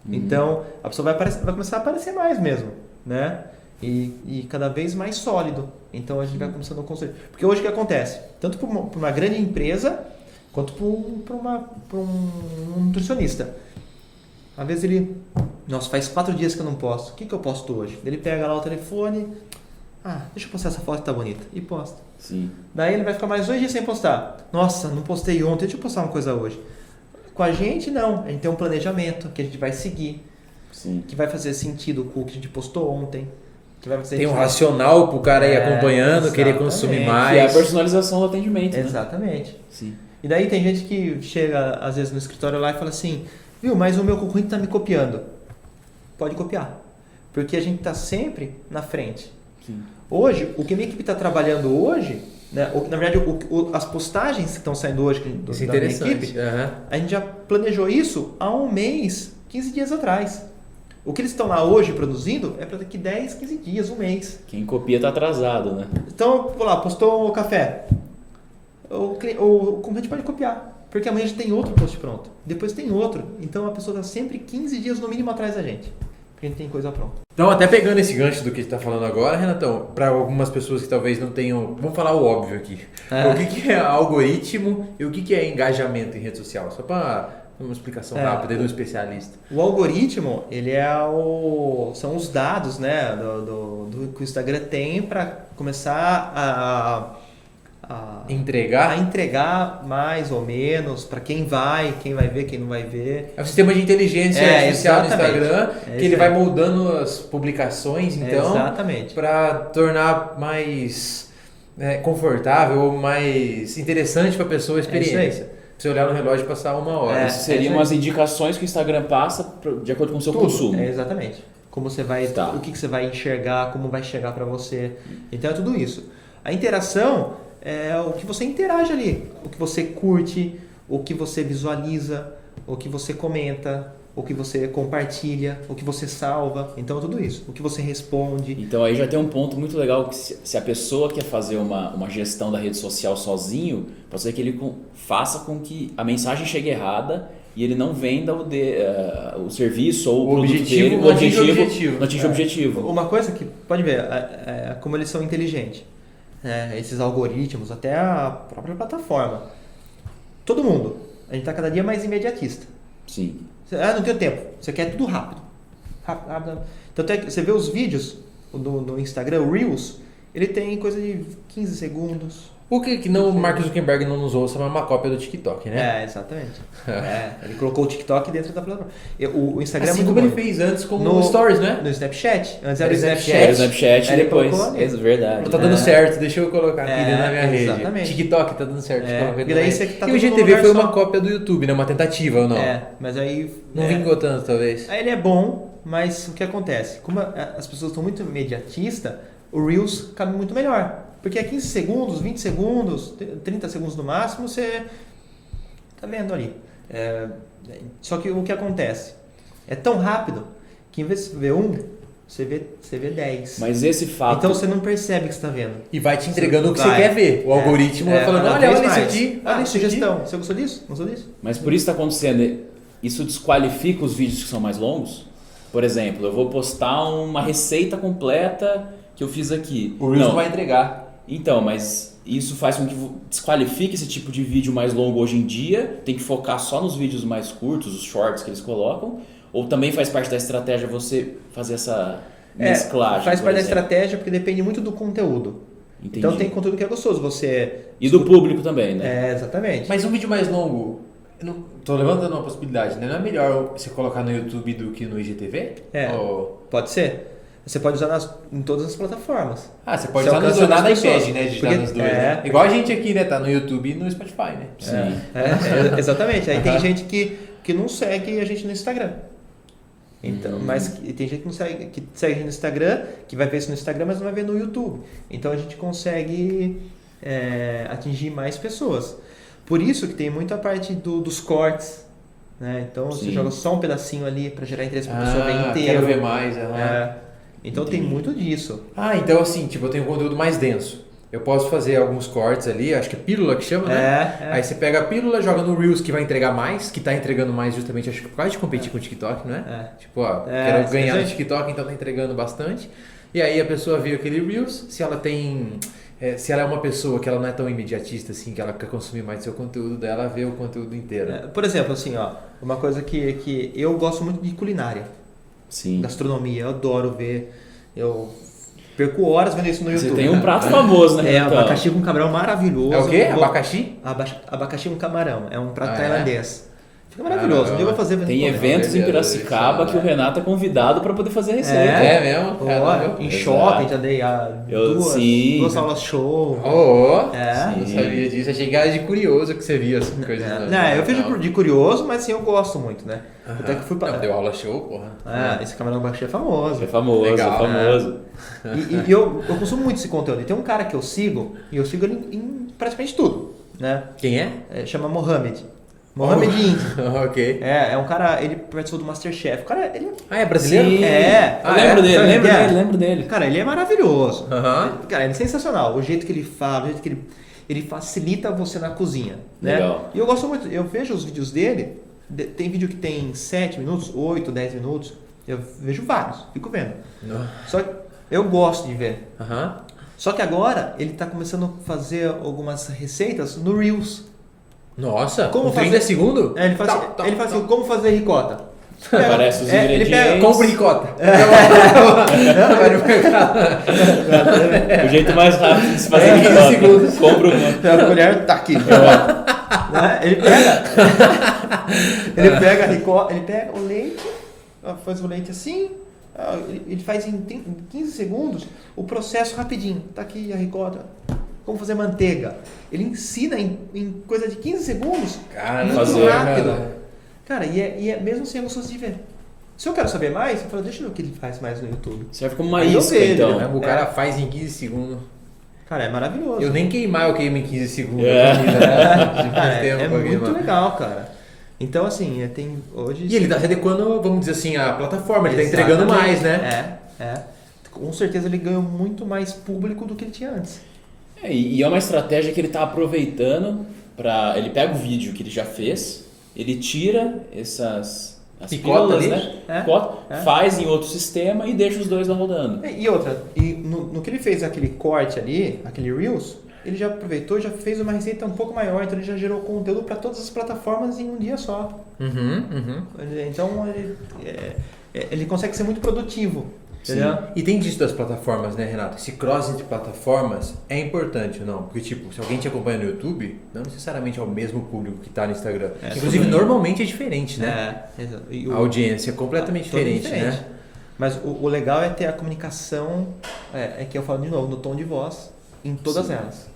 Uhum. Então a pessoa vai, aparecer- vai começar a aparecer mais mesmo, né? E, e cada vez mais sólido. Então a gente vai começando a construir. Porque hoje o que acontece? Tanto para uma, uma grande empresa quanto para um, um nutricionista. Às vezes ele, nossa, faz quatro dias que eu não posto. O que, que eu posto hoje? Ele pega lá o telefone, ah, deixa eu postar essa foto que tá bonita. E posta. Sim. Daí ele vai ficar mais dois dias sem postar. Nossa, não postei ontem, deixa eu postar uma coisa hoje. Com a gente, não. A gente tem um planejamento que a gente vai seguir, Sim. que vai fazer sentido com o que a gente postou ontem. Que vai fazer Tem um racional pro cara ir É, acompanhando, querer consumir Que é a mais. personalização do atendimento. né? Exatamente. Sim. E daí tem gente que chega, às vezes, no escritório lá e fala assim, viu, mas o meu concorrente está me copiando. Pode copiar. Porque a gente está sempre na frente. Sim. Hoje, o que a minha equipe está trabalhando hoje, né, o- na verdade, o- o- as postagens que estão saindo hoje do, Isso é da minha equipe, Aham. a gente já planejou isso há um mês, 15 dias atrás. O que eles estão lá hoje produzindo é para daqui 10, 15 dias, um mês. Quem copia tá atrasado, né? Então, vou lá, postou o café. O, o, o concorrente pode copiar. Porque amanhã já tem outro post pronto. Depois tem outro. Então a pessoa está sempre 15 dias no mínimo atrás da gente. Porque a gente tem coisa pronta. Então, até pegando esse gancho do que a gente tá falando agora, Renatão, para algumas pessoas que talvez não tenham. Vamos falar o óbvio aqui. É. O que, que é algoritmo e o que, que é engajamento em rede social? Só para uma explicação É. rápida aí do especialista. O algoritmo, ele é o, são os dados né, do, do, do que o Instagram tem para começar a, a, a Entregar entregar mais ou menos para quem vai, quem vai ver, quem não vai ver. é o sistema de inteligência É, artificial do exatamente. Instagram, É que ele vai moldando as publicações, então, Exatamente. para tornar mais é, confortável ou mais interessante para a pessoa a É experiência. Você olhar no relógio e passar uma hora. É, seriam é as indicações que o Instagram passa de acordo com o seu Tudo. consumo. É, exatamente. Como você vai, Tá. o que, que você vai enxergar, como vai chegar para você. Então é tudo isso. A interação é o que você interage ali, o que você curte, o que você visualiza, o que você comenta. o que você compartilha, o que você salva, então tudo isso, o que você responde. Então aí já tem um ponto muito legal que se, se a pessoa quer fazer uma, uma gestão da rede social sozinho, pode ser que ele com, faça com que a mensagem chegue errada e ele não venda o, de, uh, o serviço ou o, o produto objetivo, dele, o objetivo, objetivo. não atinge o É. objetivo. Uma coisa que, pode ver, é, é, como eles são inteligentes, né? esses algoritmos, até a própria plataforma. Todo mundo, a gente está cada dia mais imediatista. Sim. Ah, não tenho tempo. Você quer tudo rápido. Rápido, rápido. Que você vê os vídeos no, no Instagram, o Reels, ele tem coisa de 15 segundos. Por que, que não, o Mark Zuckerberg não nos ouça, mas é uma cópia do TikTok, né? É, exatamente. É, ele colocou o TikTok dentro da plataforma. E O, o Instagram assim é muito como bom. ele fez antes com No- o Stories, né? No Snapchat. Antes Era era o Snapchat. É, o Snapchat. Ele depois. colocou. É verdade. Tá dando É. certo, deixa eu colocar aqui É, dentro da minha rede. exatamente. TikTok tá dando certo. É, e daí você tá e o GTV foi só. uma cópia do YouTube, né? Uma tentativa ou não? É, mas aí. Não é, vingou tanto, talvez. Aí ele é bom, mas o que acontece? Como as pessoas estão muito imediatistas, o Reels cabe muito melhor. Porque é 15 segundos, 20 segundos, 30 segundos no máximo, você tá vendo ali. É, só que o que acontece? É tão rápido que em vez de você ver um, você vê, você vê 10. Mas esse fato. Então você não percebe que você está vendo. E vai te entregando o que Vai. você quer ver. O É, algoritmo é, vai falando, olha, olha isso aqui. Olha, isso aqui. sugestão. Você gostou disso? Gostou disso? Mas por isso está acontecendo, isso desqualifica os vídeos que são mais longos? Por exemplo, eu vou postar uma receita completa que eu fiz aqui. O Reels não vai entregar. Então, mas isso faz com que desqualifique esse tipo de vídeo mais longo hoje em dia. Tem que focar só nos vídeos mais curtos, os shorts que eles colocam. Ou também faz parte da estratégia você fazer essa mesclagem? É, faz por parte da estratégia porque depende muito do conteúdo. Entendi. Então tem conteúdo que é gostoso. Você. E do público também, né? É, exatamente. Mas um vídeo mais longo, eu não, tô levantando uma possibilidade, né? Não é melhor você colocar no YouTube do que no IGTV? É. Ou- Pode ser. Você pode usar nas- em todas as plataformas. Ah, você pode Você estar nos dois, nada impede, né? De Porque- nos dois, é. né? Igual a gente aqui, né? Tá no YouTube e no Spotify, né? Sim. É, é, exatamente. Aí tem gente que, que não segue a gente no Instagram. Então, Hum. mas tem gente que não segue, que segue a gente no Instagram, que vai ver isso no Instagram, mas não vai ver no YouTube. Então a gente consegue é, atingir mais pessoas. Por isso que tem muita parte do- dos cortes. Né? Então você Sim. joga só um pedacinho ali para gerar interesse para a pessoa ver Ah, inteiro. quero ver mais. É. Então tem Entendi. muito disso. Ah, então assim, tipo, eu tenho um conteúdo mais denso. Eu posso fazer alguns cortes ali, acho que é pílula que chama, né? É, é. Aí você pega a pílula, joga no Reels que vai entregar mais, que tá entregando mais justamente, acho que por causa de competir com o TikTok, não é? É. Tipo, ó, É, quero ganhar no. TikTok, então tá entregando bastante. E aí a pessoa vê aquele Reels, se ela tem. é, se ela é uma pessoa que ela não é tão imediatista assim, que ela quer consumir mais do seu conteúdo dela, vê o conteúdo inteiro. É, Por exemplo, assim, ó, uma coisa que, que eu gosto muito de culinária, Sim. gastronomia, eu adoro ver. Eu perco horas vendo isso no Você YouTube. tem um prato famoso, né? É, Renatão? abacaxi com camarão maravilhoso. É o quê? Abacaxi? Aba- Abacaxi com camarão. É um prato Ah, é? Fica maravilhoso. Caramba. Um dia eu vou fazer Tem comer. eventos em Piracicaba que o? Renato é convidado para poder fazer a receita. É. É mesmo? Ó, Caramba. em Exato. shopping já dei a Eu- duas, sim. duas aulas show. Oh, É. não Sim. sabia disso. Achei que era de curioso que você via essas coisas. É, Não, eu vejo não. de curioso, mas sim, eu gosto muito, né? Até que fui pra. Não, deu aula show, porra. É, esse camarão abacaxi é famoso. É famoso, Legal, é famoso. E, e eu, eu consumo muito esse conteúdo. E tem um cara que eu sigo, e eu sigo ele em, em praticamente tudo, né? Quem é? É, chama Mohamed. Mohamed ok. É, é um cara, ele participou do Masterchef. O cara, ele Ah, é brasileiro? Sim. É. Ah, lembro é? dele, lembro é? dele, lembro dele. Cara, ele é maravilhoso. Cara, ele é sensacional. O jeito que ele fala, o jeito que ele, ele facilita você na cozinha. Né? Legal. E eu gosto muito, eu vejo os vídeos dele, de- tem vídeo que tem 7 minutos, 8, 10 minutos. Eu vejo vários, fico vendo. Não. Só que eu gosto de ver. Só que agora ele tá começando a fazer algumas receitas no Reels. Nossa, Como com 30 fazer- segundos? É, ele faz, Tá, assim, tá, ele faz tá. assim, como fazer ricota. Aparece os É, ele ingredientes. pega- Compre ricota. Mercado. O jeito mais rápido de se fazer É, 15 ricota. segundos. Compra uma. A colher tá aqui. Né? Ele pega. ele pega a ricota, ele pega o leite, faz o leite assim, ele ele faz em 30 em 15 segundos o processo rapidinho. Tá aqui a ricota. Como fazer manteiga. Ele ensina em, em coisa de 15 segundos. Cara, muito fazer, rápido. cara. Cara, e é, e é mesmo assim é gostoso de ver. Se eu quero saber mais, eu falo, deixa eu ver o que ele faz mais no YouTube. Serve como uma Aí eu isca, vejo, então. né? O cara faz em 15 segundos. Cara, é maravilhoso. Eu nem queimar, eu queimo em 15 segundos. É. a né? Cara, é, é muito queimar. legal, cara. Então, assim, é, tem hoje. E ele está se adequando, vamos dizer assim, à plataforma, ele está entregando mais, né? É, é. Com certeza ele ganhou muito mais público do que ele tinha antes. É, e é uma estratégia que ele está aproveitando para. Ele pega o vídeo que ele já fez, ele tira essas. As Picota pílulas, ali? né? É, Picota, é. faz em outro sistema e deixa os dois lá rodando. E outra, e no, no que ele fez aquele corte ali, aquele Reels, ele já aproveitou e já fez uma receita um pouco maior, então ele já gerou conteúdo para todas as plataformas em um dia só. Uhum, uhum. Então ele, é, é, ele consegue ser muito produtivo. Entendeu? E tem disso das plataformas, né, Renato? Esse cross entre plataformas é importante ou não? Porque, tipo, se alguém te acompanha no YouTube, não necessariamente é o mesmo público que está no Instagram. É, Inclusive, sim. normalmente é diferente, né? É. E A o- audiência é completamente Todo diferente, né? Mas o, o legal é ter a comunicação, é, é que eu falo de novo, no tom de voz, em todas Sim. elas.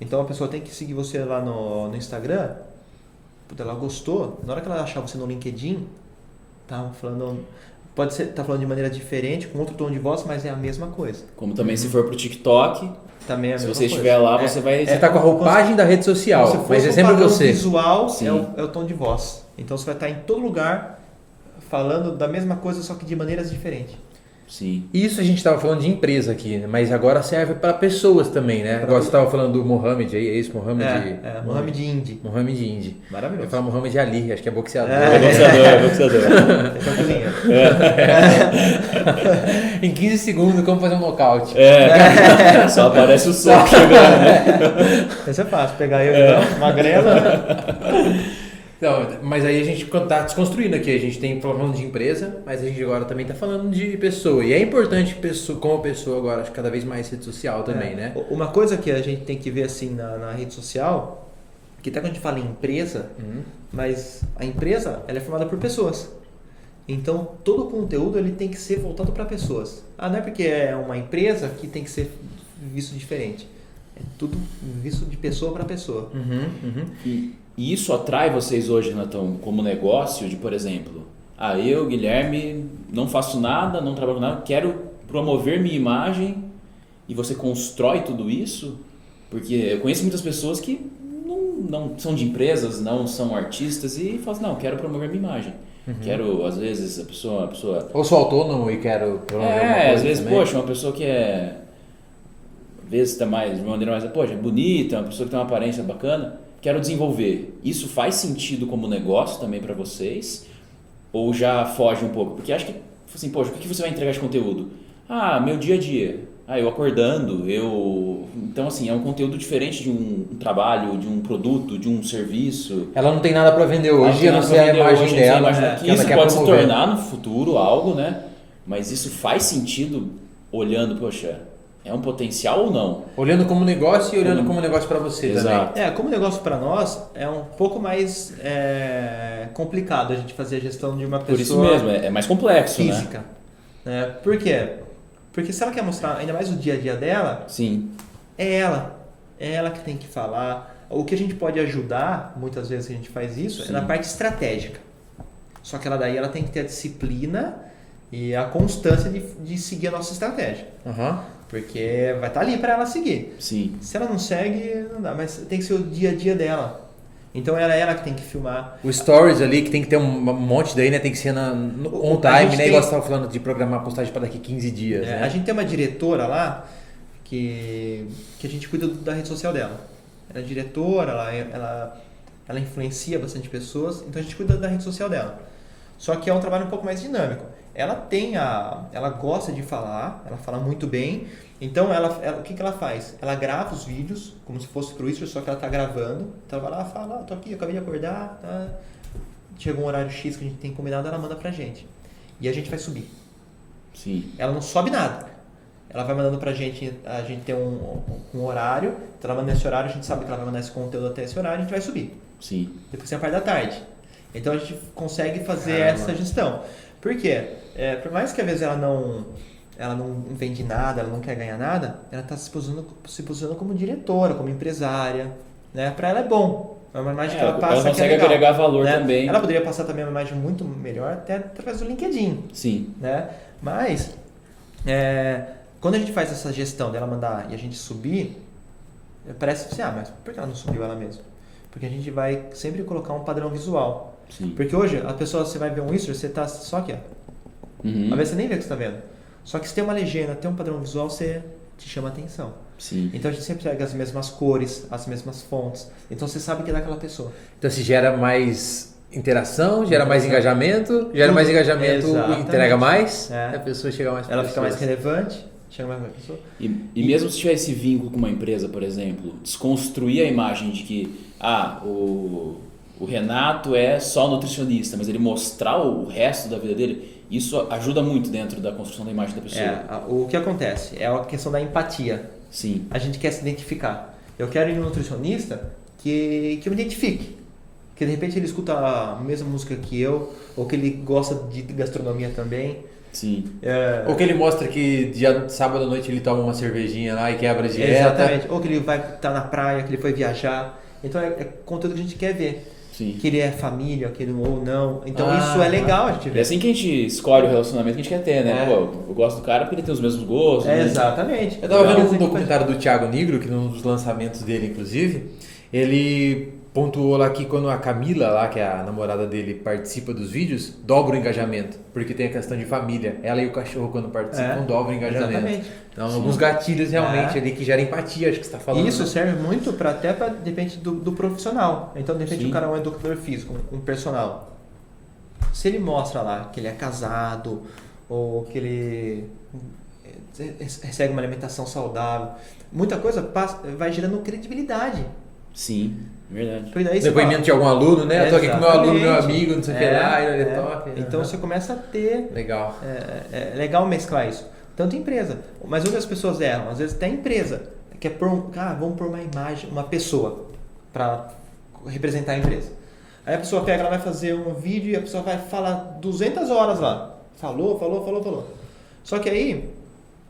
Então a pessoa tem que seguir você lá no, no Instagram, ela gostou, na hora que ela achar você no LinkedIn, tá falando. Pode ser, tá falando de maneira diferente, com outro tom de voz, mas é a mesma coisa. Como também se for pro TikTok, Também é a se mesma você coisa. estiver lá, É, você vai. Você tá com a roupagem da rede social, se fosse mas é sempre você. visual é o, é o tom de voz. Então você vai estar em todo lugar falando da mesma coisa, só que de maneiras diferentes. Sim. Isso a gente estava falando de empresa aqui, né? mas agora serve para pessoas também, né? Agora você estava falando do Mohamed aí, é isso? Mohamed... É, é, Mohamed Indy. Mohamed Indy. Eu Maravilhoso. ia falar Mohamed Ali, acho que é boxeador. É. É boxeador, é boxeador. Cozinha. em 15 segundos, como fazer um nocaute. É, só aparece o som chegando, né? Esse é fácil, pegar eu é. magrela. Não, mas aí a gente está desconstruindo aqui, a gente tem falando de empresa, mas a gente agora também está falando de pessoa. E é importante pessoa, como pessoa agora, acho que cada vez mais rede social também, É. né? Uma coisa que a gente tem que ver assim na, na rede social, que até quando a gente fala em empresa, Uhum. mas a empresa ela é formada por pessoas. Então todo o conteúdo ele tem que ser voltado para pessoas. Ah, não é porque é uma empresa que tem que ser visto diferente. É tudo visto de pessoa para pessoa. Uhum, uhum. E, e isso atrai vocês hoje, Natão, como negócio, de por exemplo, ah, eu, Guilherme, não faço nada, não trabalho nada, quero promover minha imagem e você constrói tudo isso? Porque eu conheço muitas pessoas que não, não são de empresas, não são artistas e falam assim, não, quero promover minha imagem. Quero, às vezes, a pessoa, a pessoa Ou sou autônomo e quero promover é, às vezes, também. poxa, uma pessoa que é. Às vezes tá mais, de uma maneira mais. Poxa, é bonita, uma pessoa que tem uma aparência bacana, quero desenvolver. Isso faz sentido como negócio também para vocês? Ou já foge um pouco? Porque acho que, assim, poxa, o que você vai entregar de conteúdo? Ah, meu dia a dia. Ah, eu acordando, eu. Então, assim, é um conteúdo diferente de um, trabalho, de um produto, de um serviço. Ela não tem nada para vender hoje, a não ser a imagem hoje, dela. a imagem né, que que ela isso pode se tornar no futuro algo, né? Mas isso faz sentido olhando, poxa, é um potencial ou não? Olhando como negócio e olhando Como- como negócio para você Exato. É, como negócio para nós é um pouco mais é, complicado a gente fazer a gestão de uma pessoa Por isso mesmo, é, é mais complexo, né? física. né? Por quê? Porque se ela quer mostrar ainda mais o dia a dia dela, Sim, é ela. É ela que tem que falar. O que a gente pode ajudar, muitas vezes que a gente faz isso, Sim. é na parte estratégica. Só que ela daí ela tem que ter a disciplina e a constância de, de seguir a nossa estratégia. também. Porque vai estar ali para ela seguir. sim. Se ela não segue, não dá. Mas tem que ser o dia a dia dela. Então era ela que tem que filmar. O stories ali, que tem que ter um monte daí, né? Tem que ser na, no on time, né? tem- Igual você tava falando de programar a postagem para daqui 15 dias, É, né? A gente tem uma diretora lá que, que a gente cuida da rede social dela. Ela é diretora, ela, ela, ela influencia bastante pessoas, então a gente cuida da rede social dela. Só que é um trabalho um pouco mais dinâmico. Ela tem a. Ela gosta de falar, ela fala muito bem. Então ela, ela- o que, que ela faz? Ela grava os vídeos, como se fosse pro Whisper, só que ela tá gravando. Então ela vai lá e fala, ah, tô aqui, acabei de acordar, tá? Chegou um horário X que a gente tem combinado, ela manda pra gente. E a gente vai subir. Sim, Ela não sobe nada. Ela vai mandando pra gente, a gente tem um, um horário, então ela manda nesse horário, a gente sabe que ela vai mandar esse conteúdo até esse horário, a gente vai subir. sim. Depois tem a parte da tarde. Então a gente consegue fazer Caramba. essa gestão. Por quê? É, por mais que às vezes ela não, ela não vende nada, ela não quer ganhar nada, ela está se posicionando, se posicionando como diretora, como empresária. Né? Para ela é bom. É uma imagem É, que ela passa. que é consegue legal, agregar valor né? também. Ela poderia passar também uma imagem muito melhor até através do LinkedIn Sim, né? Mas é, quando a gente faz essa gestão dela mandar e a gente subir, parece assim, ah, mas por que ela não subiu ela mesma? Porque a gente vai sempre colocar um padrão visual. Sim. Porque hoje, a pessoa, você vai ver um history, você tá só aqui, ó. Uhum. Às vezes você nem vê o que você tá vendo. Só que se tem uma legenda, tem um padrão visual, você te chama atenção. Sim. Então a gente sempre pega as mesmas cores, as mesmas fontes. Então você sabe que é daquela pessoa. Então se gera mais interação, gera mais engajamento, gera Tudo. mais engajamento, Exatamente. entrega mais, É. a pessoa chega mais Ela pra fica mais pessoas. relevante, chega mais pra pessoa. E, e mesmo se tiver esse vínculo com uma empresa, por exemplo, desconstruir a imagem de que ah, o, o Renato é só nutricionista, mas ele mostrar o resto da vida dele, isso ajuda muito dentro da construção da imagem da pessoa. É, o que acontece é a questão da empatia. Sim. A gente quer se identificar. Eu quero ir no nutricionista que, que eu me identifique. Que de repente ele escuta a mesma música que eu, ou que ele gosta de gastronomia também. Sim. É, Ou que ele mostra que dia sábado à noite ele toma uma cervejinha lá e quebra a dieta. Exatamente. Ou que ele vai estar na praia, que ele foi viajar. Então é, é conteúdo que a gente quer ver. Sim. Que ele é família, que ele ou não. Então Ah, isso é legal a gente É ver. assim que a gente escolhe o relacionamento que a gente quer ter, né? É. Pô, eu gosto do cara porque ele tem os mesmos gostos. É, né? exatamente. Eu tava Então, vendo um documentário do Thiago Nigro, que num dos lançamentos dele, inclusive, ele pontuou lá que quando a Camila, lá, que é a namorada dele, participa dos vídeos, dobra o engajamento. Porque tem a questão de família. Ela e o cachorro, quando participam, É, dobram o engajamento. Exatamente. Então, alguns gatilhos realmente É. ali que geram empatia, acho que você está falando. Isso né? serve muito para até para depende do, do profissional. Então, de repente, Sim. o cara é um educador físico, um, um personal. Se ele mostra lá que ele é casado ou que ele eh, recebe uma alimentação saudável, muita coisa passa, vai gerando credibilidade. Sim, verdade. Daí Depoimento fala, de algum aluno, né? Eu tô aqui com meu aluno, meu amigo, não sei o que É, lá, ele é é. top. Então você começa a ter Legal. é, é legal mesclar isso. Tanto empresa. Mas onde as pessoas erram? Às vezes até empresa. Quer pôr um, ah, vamos pôr uma imagem, uma pessoa para representar a empresa. Aí a pessoa pega, ela vai fazer um vídeo e a pessoa vai falar 200 horas lá. Falou, falou, falou, falou. Só que aí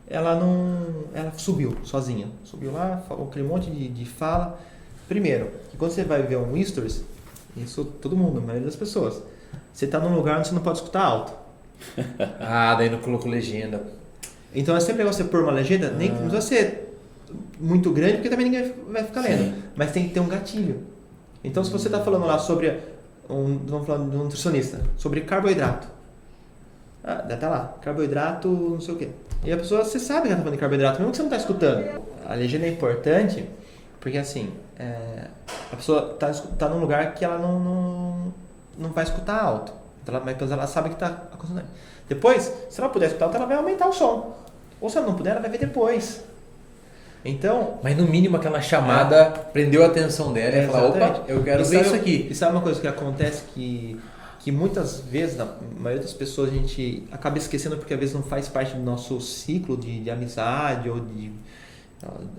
ela não. Ela subiu sozinha. Subiu lá, falou aquele monte de, de fala. Primeiro, que quando você vai ver um stories, isso todo mundo, a maioria das pessoas, você está num lugar onde você não pode escutar alto. Ah, daí não colocou legenda. Então é sempre legal você pôr uma legenda, nem não precisa ser muito grande, porque também ninguém vai ficar lendo. Sim. Mas tem que ter um gatilho. Então se você está falando lá sobre um, vamos falar de um nutricionista, sobre carboidrato. Ah, deve tá lá, carboidrato, não sei o quê. E a pessoa, você sabe que ela está falando de carboidrato, mesmo que você não está escutando. A legenda é importante, porque assim, é, a pessoa está tá num lugar que ela não, não, não vai escutar alto. Então ela, mas ela sabe que está acontecendo. Depois, se ela puder escutar alto, ela vai aumentar o som. Ou se ela não puder, ela vai ver depois. Então, Mas no mínimo aquela chamada prendeu a atenção dela e falar, opa, eu quero E ver sabe- isso aqui. E sabe uma coisa que acontece que, que muitas vezes, na maioria das pessoas, a gente acaba esquecendo porque às vezes não faz parte do nosso ciclo de, de amizade ou de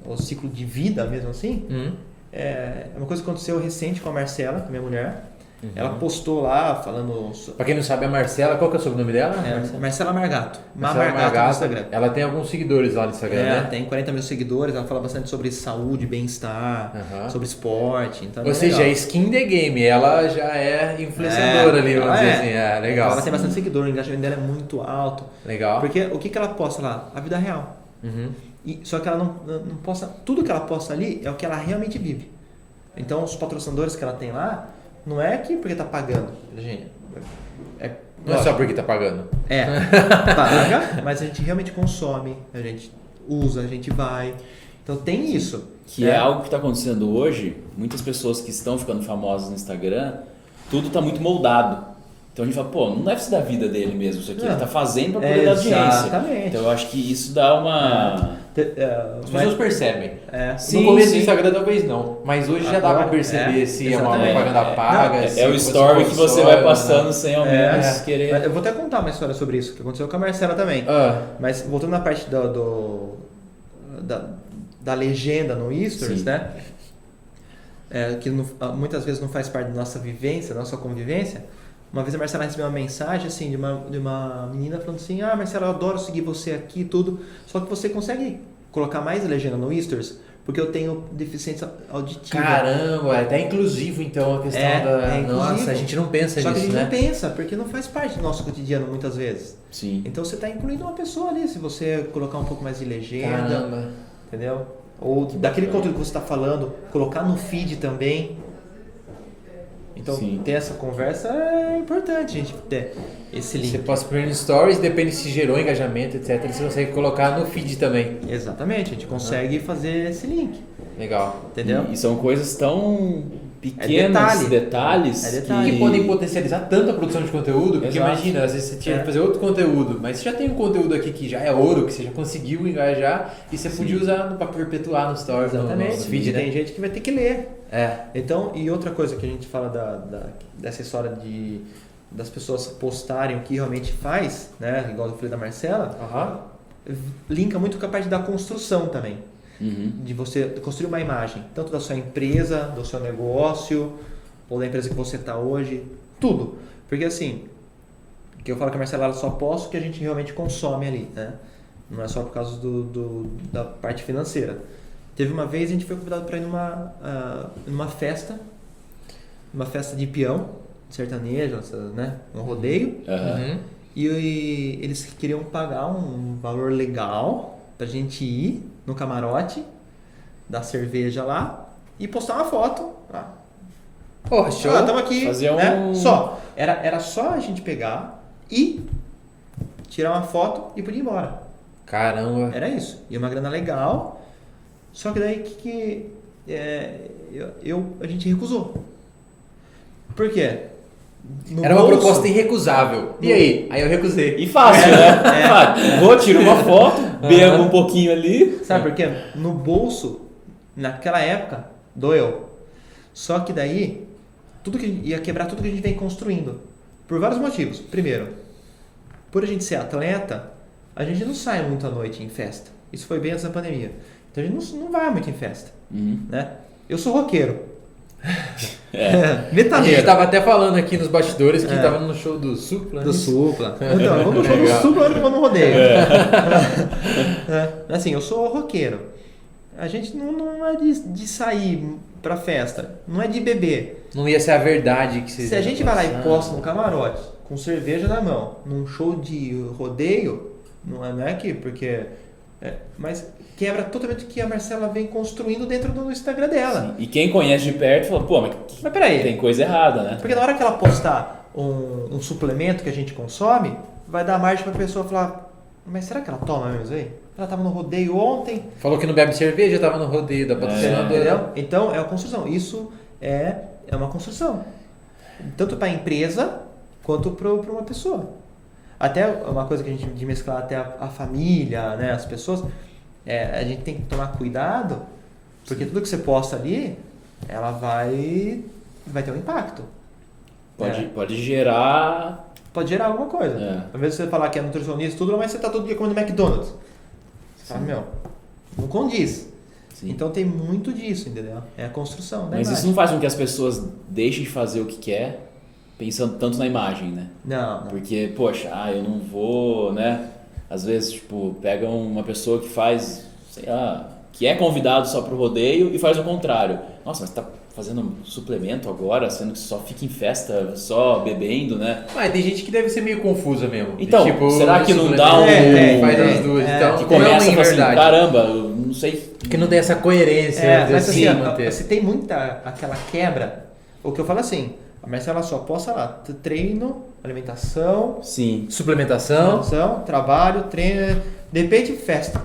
ou ciclo de vida mesmo assim. Hum. É uma coisa que aconteceu recente com a Marcela, que é minha mulher. Uhum. Ela postou lá falando. Pra quem não sabe, a Marcela, qual que é o sobrenome dela? É, Marcela Margato. Marcela Margato, no Instagram. Ela tem alguns seguidores lá no Instagram, É, né? tem 40 mil seguidores, ela fala bastante sobre saúde, bem-estar, Aham. sobre esporte. Então é Ou seja, legal. é skin the game, ela já é influenciadora É, ali, vamos ela dizer é. assim. É, legal. Ela tem bastante seguidor, o engajamento dela é muito alto. Legal. Porque o que, que ela posta lá? A vida real. Uhum. E, só que ela não, não posta. Tudo que ela posta ali é o que ela realmente vive. Então os patrocinadores que ela tem lá, não é que porque tá pagando, gente. É, Não é só porque tá pagando. é, paga, mas a gente realmente consome, a gente usa, a gente vai. Então tem isso. Que né? é algo que está acontecendo hoje. Muitas pessoas que estão ficando famosas no Instagram, tudo está muito moldado. Então a gente fala, pô, não deve ser da vida dele mesmo isso aqui. Não. Ele está fazendo para poder dar audiência. Exatamente. Então eu acho que isso dá uma. É, As pessoas percebem. é, Sim, no começo sim. do Instagram talvez não, mas hoje já dá Agora, pra perceber é, se é uma propaganda É, paga. é, é o story que você vai posiciona, passando né? sem ao menos É. querer. Mas Eu vou até contar uma história sobre isso, que aconteceu com a Marcela também. Ah, Mas voltando na parte do, do- da, da legenda no Stories, Sim. né? É, que não- muitas vezes não faz parte da nossa vivência, da nossa convivência. Uma vez a Marcela recebeu uma mensagem assim de uma, de uma menina falando assim: Ah, Marcela, eu adoro seguir você aqui e tudo. Só que você consegue colocar mais legenda no Stories porque eu tenho deficiência auditiva. caramba, é até inclusivo então a questão É, da. é. Nossa, a gente não pensa Só que a nisso, gente né? não pensa, porque não faz parte do nosso cotidiano muitas vezes. Sim. Então você está incluindo uma pessoa ali, se você colocar um pouco mais de legenda. Caramba. Entendeu? Ou daquele conteúdo que você está falando, colocar no feed também. Então, Sim. ter essa conversa é importante, a gente ter esse link. Você posta primeiro no Stories, depende se gerou engajamento, etc. Você consegue colocar no feed também. Exatamente, a gente consegue fazer esse link, Legal. entendeu? E, e são coisas tão pequenas, detalhe. detalhes, É detalhe. Que podem potencializar tanto a produção de conteúdo, porque Exato. imagina, às vezes você tinha É. que fazer outro conteúdo, mas você já tem um conteúdo aqui que já é ouro, que você já conseguiu engajar e você podia usar para perpetuar no no, Exatamente. no e né? tem gente que vai ter que ler. É. Então, e outra coisa que a gente fala da, da- dessa história de das pessoas postarem o que realmente faz, né? Igual eu falei da Marcela, Aham. linka muito com a parte da construção também. Uhum. De você construir uma imagem, tanto da sua empresa, do seu negócio, ou da empresa que você está hoje, tudo. Porque assim, que eu falo que a Marcela ela só posta o que a gente realmente consome ali, né? Não é só por causa do, do- da parte financeira. Teve uma vez a gente foi convidado para ir numa, ah, numa festa, uma festa de peão, sertanejo, né? Um rodeio. Uhum. E, e eles queriam pagar um valor legal pra gente ir no camarote, dar cerveja lá e postar uma foto. lá. Porra, show. Ah, estamos aqui. Fazer né? um- Só. Era, era só a gente pegar e tirar uma foto e poder ir embora. Caramba. Era isso. E uma grana legal. Só que daí que, que é, eu, eu- a gente recusou. Por quê? No Era uma bolso- proposta irrecusável. E aí? Aí eu recusei. E fácil, né? Fácil. Vou, tiro uma foto, bebo um pouquinho ali. Sabe por quê? No bolso, naquela época, doeu. Só que daí, tudo que ia quebrar tudo que a gente vem construindo. Por vários motivos. Primeiro, por a gente ser atleta, a gente não sai muito à noite em festa. Isso foi bem antes da pandemia. Então a gente não, não vai muito em festa, Uhum. né? Eu sou roqueiro. É. A gente Metaleiro. tava até falando aqui nos bastidores que É. tava no show do Supla. né? Do Supla. Então, eu vou no show do. Supla, eu vou no rodeio. É, Assim, eu sou roqueiro. A gente não, não é de, de sair pra festa, não é de beber. Não ia ser a verdade que vocês Se a gente vai lá e posta num camarote, com cerveja na mão, num show de rodeio, não é, não é aqui, porque. é, mas quebra totalmente o que a Marcela vem construindo dentro do Instagram dela. E quem conhece de perto fala, pô, mas Mas peraí, tem coisa errada, né? porque na hora que ela postar um, um suplemento que a gente consome, vai dar margem pra pessoa falar: Mas será que ela toma mesmo aí? Ela tava no rodeio ontem, Falou que não bebe cerveja, tava no rodeio da patrocinadora. Entendeu? Então é uma construção. Isso é, é uma construção. Tanto para a empresa quanto para uma pessoa. Até uma coisa que a gente de mesclar até a, a família, né, as pessoas, é, a gente tem que tomar cuidado, porque tudo que você posta ali, ela vai vai ter um impacto. Pode, É. pode gerar. Pode gerar alguma coisa. É. Às vezes você falar que é nutricionista, tudo, mas você tá todo dia comendo McDonald's. Você fala, meu, não condiz. Sim. Então tem muito disso, entendeu? É a construção Mas imagem. isso não faz com que as pessoas deixem de fazer o que quer, pensando tanto na imagem, né? Não, não. Porque, poxa, ah, eu não vou, né? Às vezes, tipo, pega uma pessoa que faz, sei lá, que é convidado só pro rodeio e faz o contrário. Nossa, mas tá fazendo um suplemento agora, sendo que só fica em festa, só bebendo, né? Mas tem gente que deve ser meio confusa mesmo. Então, Tipo, será que não dá um- É, faz É, as duas. é, então, Que não é começa assim, caramba, eu não sei. Que não tem essa coerência, É, mas assim, assim, se tem muita aquela quebra, o que eu falo assim, a Marcela só posta lá, treino, alimentação, Sim, Suplementação. alimentação, trabalho, treino, de repente festa.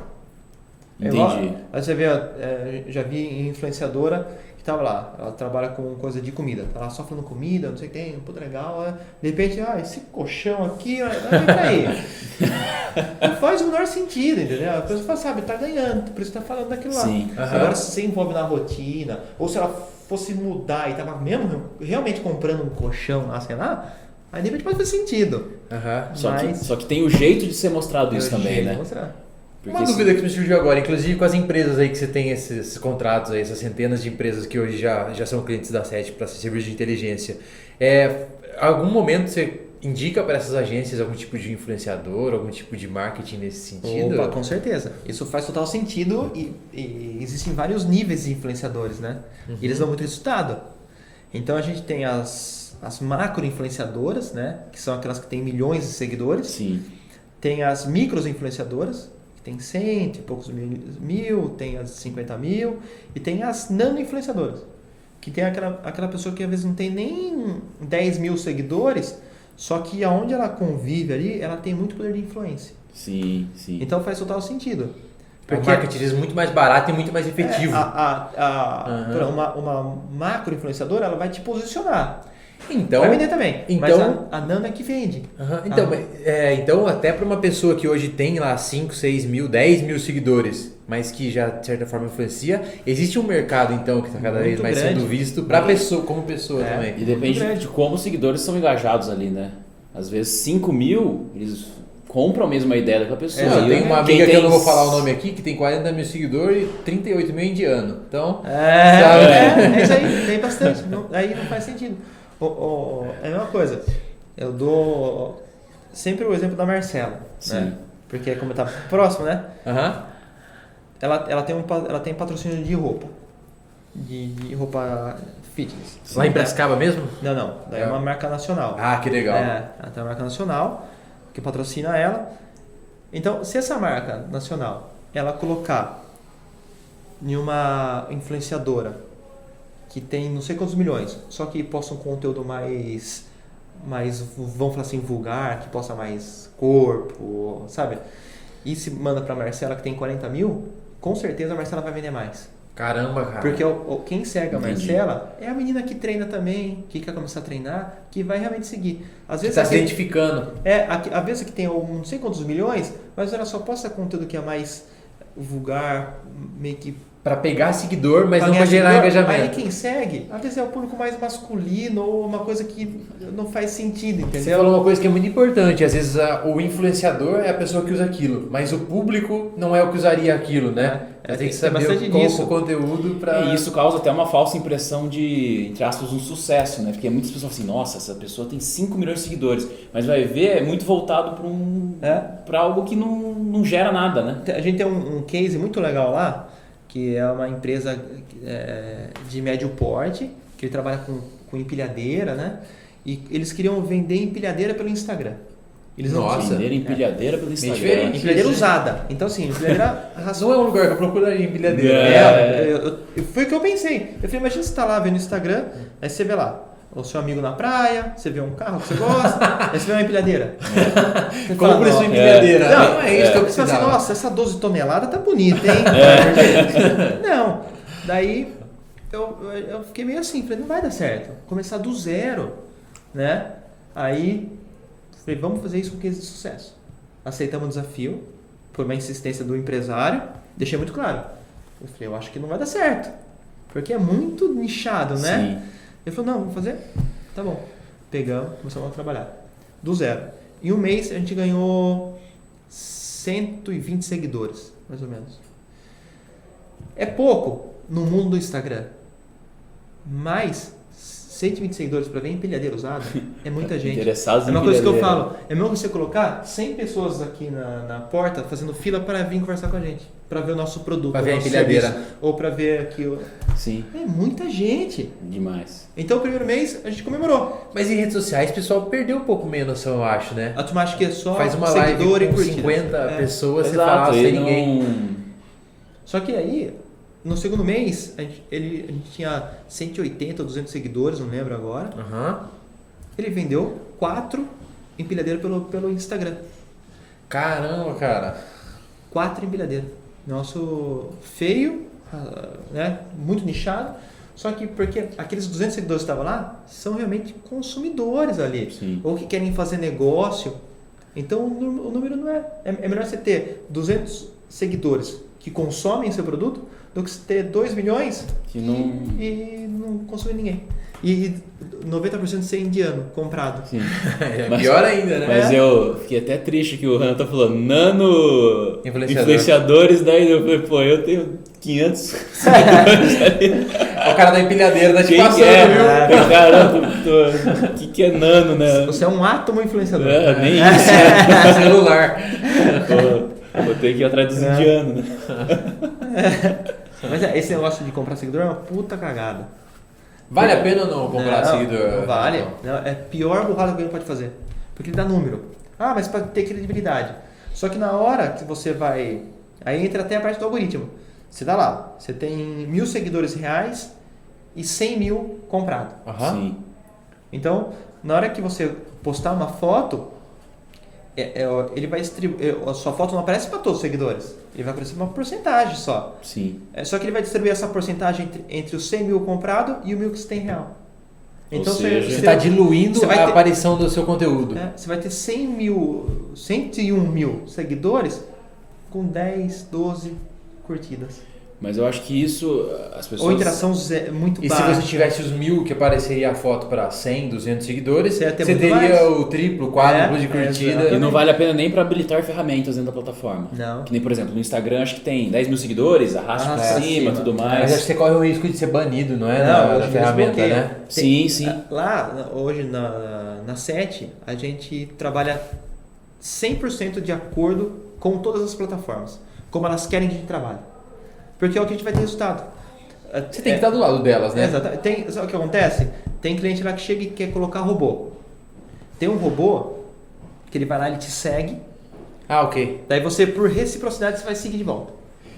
É igual- entendi. Aí você vê, é, já vi influenciadora que tava lá, ela trabalha com coisa de comida, tá lá só falando comida, não sei o que tem, puta legal, é. de repente, ah, esse colchão aqui, peraí. não faz o menor sentido, entendeu? A pessoa fala, sabe, tá ganhando, por isso tá falando daquilo lá. Sim. Aham. Agora, se você envolve na rotina, ou se ela fosse mudar e tava mesmo realmente comprando um colchão lá, sei lá, aí de repente pode fazer sentido. Aham. Só, que, Mas- só que tem o jeito de ser mostrado isso É o também, jeito né? de mostrar. Porque Uma se- dúvida que me surgiu agora, inclusive com as empresas aí que você tem esses, esses contratos aí, essas centenas de empresas que hoje já, já são clientes da SET para serviço de inteligência. É, algum momento você indica para essas agências algum tipo de influenciador, algum tipo de marketing nesse sentido? Opa, com certeza. Isso faz total sentido e, e existem vários níveis de influenciadores, né? E eles dão muito resultado. Então a gente tem as, as macro influenciadoras, né? Que são aquelas que têm milhões de seguidores. Sim. Tem as micros influenciadoras, que tem cento e poucos mil, mil, tem as 50 mil. E tem as nano influenciadoras, que tem aquela, aquela pessoa que às vezes não tem nem 10 mil seguidores, só que aonde ela convive ali, ela tem muito poder de influência. Sim, sim. Então faz total sentido. É um marketing muito mais barato e muito mais efetivo. É, a, a, a, Uhum. uma, uma macro influenciadora, ela vai te posicionar. Então, vai vender também. então- mas a, a Nano é que vende. Aham, Então, Ah. é, então, até para uma pessoa que hoje tem lá 5, 6 mil, 10 mil seguidores, mas que já de certa forma influencia, existe um mercado então que está cada vez Muito mais grande. sendo visto para pessoa, como pessoa É. também. E depende de como os seguidores são engajados ali, né? Às vezes 5 mil, eles compram mesmo a ideia daquela pessoa. É, eu tenho uma amiga que eu tem- não vou falar o nome aqui, que tem 40 mil seguidores e 38 mil indiano. Então, É, Sabe? é, é isso aí, tem bastante. Não- aí não faz sentido. O- o- é a mesma coisa. Eu dou sempre o exemplo da Marcela. Sim. Né? Porque como tá próximo, né? aham. Ela, ela, tem um, ela tem patrocínio de roupa. De, de roupa fitness. lá em Né? Brascaba mesmo? Não, não. Daí é É. uma marca nacional. Ah, que legal. É, ela tem uma marca nacional que patrocina ela. Então, se essa marca nacional ela colocar em uma influenciadora que tem não sei quantos milhões, só que posta um conteúdo mais mais vamos falar assim vulgar, que posta mais corpo, sabe? E se manda pra Marcela que tem 40 mil, com certeza a Marcela vai vender mais. Caramba, cara. Porque o, o- quem segue a. Marcela é a menina que treina também, que quer começar a treinar, que vai realmente seguir. Às vezes está se identificando. é, a, a vez que tem não sei quantos milhões, mas ela só posta conteúdo que é mais vulgar, meio que. Para pegar seguidor, mas pra não para gerar engajamento. Aí quem segue, às vezes é o público mais masculino ou uma coisa que não faz sentido, Você entendeu? falou uma coisa que é muito importante. Às vezes a- o influenciador é a pessoa que usa aquilo, mas o público não é o que usaria aquilo, né? É, Você tem tem- que tem saber bastante qual disso. o conteúdo para. E isso causa até uma falsa impressão de, entre aspas, um sucesso, né? Porque muitas pessoas falam assim, nossa, essa pessoa tem 5 milhões de seguidores. Mas vai ver, é muito voltado para um, É. pra algo que não, não gera nada, né? A gente tem um, um case muito legal lá, que é uma empresa é, de médio porte, que ele trabalha com, com empilhadeira, né? E eles queriam vender empilhadeira pelo Instagram. Eles não Nossa. Vender empilhadeira pelo Instagram. Empilhadeira Isso. usada. Então, assim, empilhadeira Não é um lugar que eu procuraria empilhadeira. É. É, eu- eu- foi o que eu pensei. Eu falei, imagina você tá lá vendo o Instagram, aí você vê lá o seu amigo na praia, você vê um carro que você gosta, aí você vê uma empilhadeira. Fala, Compre sua "Não, empilhadeira. Não, Não, é isso que eu Você fala assim, precisava. nossa, essa 12 toneladas tá bonita, hein? Não. Daí eu, eu- eu fiquei meio assim, falei, não vai dar certo. Começar do zero, né? Aí falei, vamos fazer isso com case de sucesso. Aceitamos o desafio, por uma insistência do empresário, deixei muito claro. Eu falei, eu acho que não vai dar certo. Porque é muito nichado, né? Sim. Ele falou, não, vamos fazer? Tá bom. Pegamos, começamos a trabalhar. Do zero. Em um mês a gente ganhou 120 seguidores, mais ou menos. É pouco no mundo do Instagram. Mas 120 seguidores para ver empilhadeira usada é muita gente. Interessados É uma coisa que eu falo. É mesmo você colocar 100 pessoas aqui na, na porta fazendo fila para vir conversar com a gente. Para ver o nosso produto. Pra o ver a empilhadeira. serviço, Ou para ver aqui. o- Sim, É muita gente. demais. Então, o primeiro mês a gente comemorou. Mas em redes sociais, o pessoal perdeu um pouco meio a noção, eu acho, né? A turma acha que é só Faz uma live seguidor e com curtida. 50 É. pessoas, você Exato, fala sem ele ninguém. não... Só que aí, no segundo mês, a gente, ele, a gente tinha 180 ou 200 seguidores, não lembro agora. Aham. Ele vendeu quatro empilhadeiras pelo, pelo Instagram. Caramba, cara. Quatro empilhadeiras. Nosso feio, ah, né? Muito nichado. Só que porque aqueles 200 seguidores que estavam lá são realmente consumidores ali. Sim. Ou que querem fazer negócio. Então o número não é. É é melhor você ter 200 seguidores que consomem seu produto do que ter 2 milhões Que não... e não consumir ninguém. E 90% ser indiano comprado. Sim. É Mas- pior ainda, né? Mas eu fiquei até triste que o Renan tá falando nano Influenciador. influenciadores, daí eu falei, pô, eu tenho 500 seguidores ali. O cara da empilhadeira tá te Quem passando, que é? viu? Caramba, o que, que é nano, né? Você é um átomo influenciador. É, nem isso, né? Celular. Pô, vou ter que ir atrás dos É. indianos, né? Mas é, esse negócio de comprar seguidor é uma puta cagada. Vale a pena ou não comprar não, seguidor? Não vale. Não. É a pior burrada que alguém pode fazer. Porque ele dá número. Ah, mas para ter credibilidade. Só que na hora que você vai. Aí entra até a parte do algoritmo. Você dá lá, você tem mil seguidores reais e 100 mil comprado. Aham. Sim. Então, na hora que você postar uma foto, é- é, ele vai distribuir. A sua foto não aparece para todos os seguidores. Ele vai aparecer uma porcentagem só. Sim. É, só que ele vai distribuir essa porcentagem entre, entre os 100 mil comprado e o mil que você tem real. Então seja, Você está diluindo a ter- aparição do seu conteúdo. é, você vai ter 100 mil, 101 mil seguidores com 10, 12 curtidas. Mas eu acho que isso, as pessoas. Ou interação muito E se baixa. você tivesse os mil que apareceria a foto para 100, 200 seguidores, Você você teria mais. o triplo, quádruplo É, de é, curtida. exato. E não vale a pena nem para habilitar ferramentas dentro da plataforma. Não. Que nem, por exemplo, no Instagram acho que tem 10 mil seguidores, arrasta Arrasta pra cima, cima. tudo Mas mais. acho que você corre o risco de ser banido, não é? Não, na, na ferramenta, né? Sim, sim. Lá, hoje na, na SET, a gente trabalha 100% de acordo com todas as plataformas, como elas querem que a gente trabalhe. Porque é o que a gente vai ter resultado. Você tem que estar do lado delas, né? É, exatamente. Tem, sabe o que acontece? Tem cliente lá que chega e quer colocar robô. Tem um robô que ele vai lá, ele te segue, Ah, ok. daí você, por reciprocidade, você vai seguir de volta.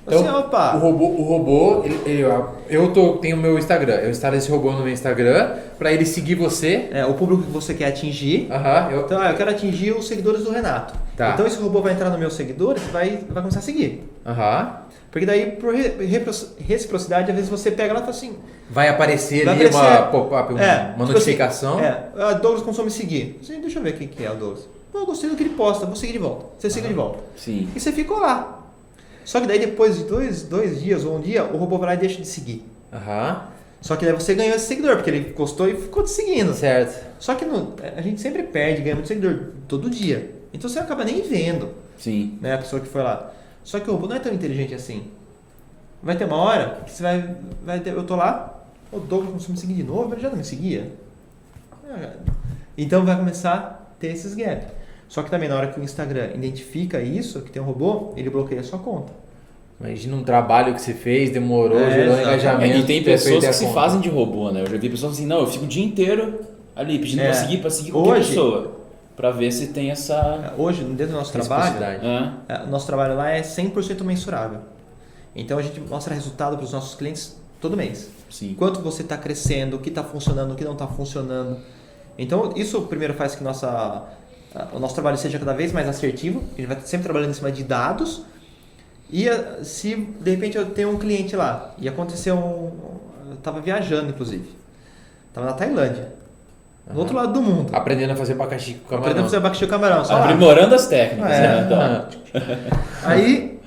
Então, Assim, opa, O robô, o robô ele, ele- eu tô, tenho o meu Instagram, eu instalo esse robô no meu Instagram para ele seguir você. é, o público que você quer atingir. Aham, eu, Então, ah, eu quero atingir os seguidores do Renato. Tá. Então, esse robô vai entrar no meu seguidor e vai, vai começar a seguir. aham. Porque daí, por reciprocidade, às vezes você pega lá e fala assim... Vai aparecer Vai ali uma aparecer- pop-up, uma, é, uma tipo notificação. Assim, é, ah, Douglas consome seguir. Assim, deixa eu ver quem que é o Douglas. Pô, eu gostei do que ele posta, vou seguir de volta. Você siga de volta. Sim. E você ficou lá. Só que daí, depois de dois, dois dias ou um dia, o robô vai lá e deixa de seguir. Aham. Só que daí você ganhou esse seguidor, porque ele gostou e ficou te seguindo. Certo. Só que no- a gente sempre perde, ganha muito seguidor todo dia. Então você acaba nem vendo. Sim. né, a pessoa que foi lá. Só que o robô não é tão inteligente assim. Vai ter uma hora que você vai, vai ter, eu tô lá, o Douglas começou a me seguir de novo, ele já não me seguia. Então vai começar a ter esses gaps. Só que também na hora que o Instagram identifica isso, que tem um robô, ele bloqueia a sua conta. Imagina um trabalho que você fez, demorou, É, gerou engajamento. É, e tem pessoas que se conta. fazem de robô, né? Eu já vi pessoas assim, não, eu fico o dia inteiro ali pedindo É. pra seguir, pra seguir qualquer Hoje- pessoa. Pra ver se tem essa. Hoje, dentro do nosso trabalho, é, o nosso trabalho lá é 100% mensurável. Então a gente mostra resultado para os nossos clientes todo mês. Sim. quanto você está crescendo, o que está funcionando, o que não está funcionando. Então, isso primeiro faz que nossa, o nosso trabalho seja cada vez mais assertivo, a gente vai sempre trabalhando em cima de dados. E se de repente eu tenho um cliente lá e aconteceu um. Eu estava viajando, inclusive. Estava na Tailândia, do outro lado do mundo. Aprendendo a fazer abacaxi com camarão. Aprendendo a fazer abacaxi com camarão. Só lá. Aprimorando as técnicas, É. né? Então, Aí,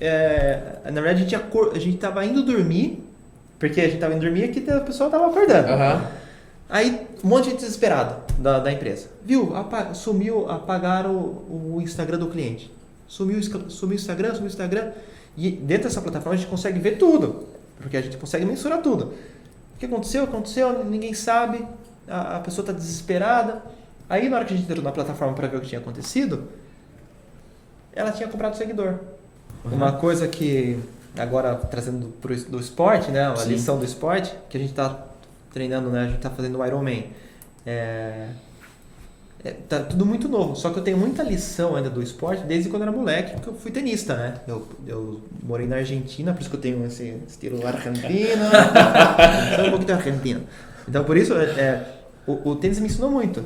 é, na verdade, a gente, acor- a gente tava indo dormir, porque a gente tava indo dormir e que a pessoa tava acordando. Aham. Aí, um monte de gente desesperado da, da empresa. Viu? Apa- sumiu, apagaram o, o Instagram do cliente. Sumiu, o sumiu o Instagram, sumiu o Instagram. E dentro dessa plataforma a gente consegue ver tudo, porque a gente consegue mensurar tudo. O que aconteceu? Aconteceu, ninguém sabe, a, a pessoa está desesperada. Aí, na hora que a gente entrou na plataforma para ver o que tinha acontecido, ela tinha comprado seguidor. Uma coisa que, agora trazendo pro, do esporte, né? Sim. lição do esporte, que a gente está treinando, né? A gente está fazendo o Ironman. É, é, tá tudo muito novo. Só que eu tenho muita lição ainda do esporte desde quando eu era moleque, porque eu fui tenista, né? Eu, eu morei na Argentina, por isso que eu tenho esse estilo argentino. Um pouquinho da Argentina. Então, por isso, é, o, o tênis me ensinou muito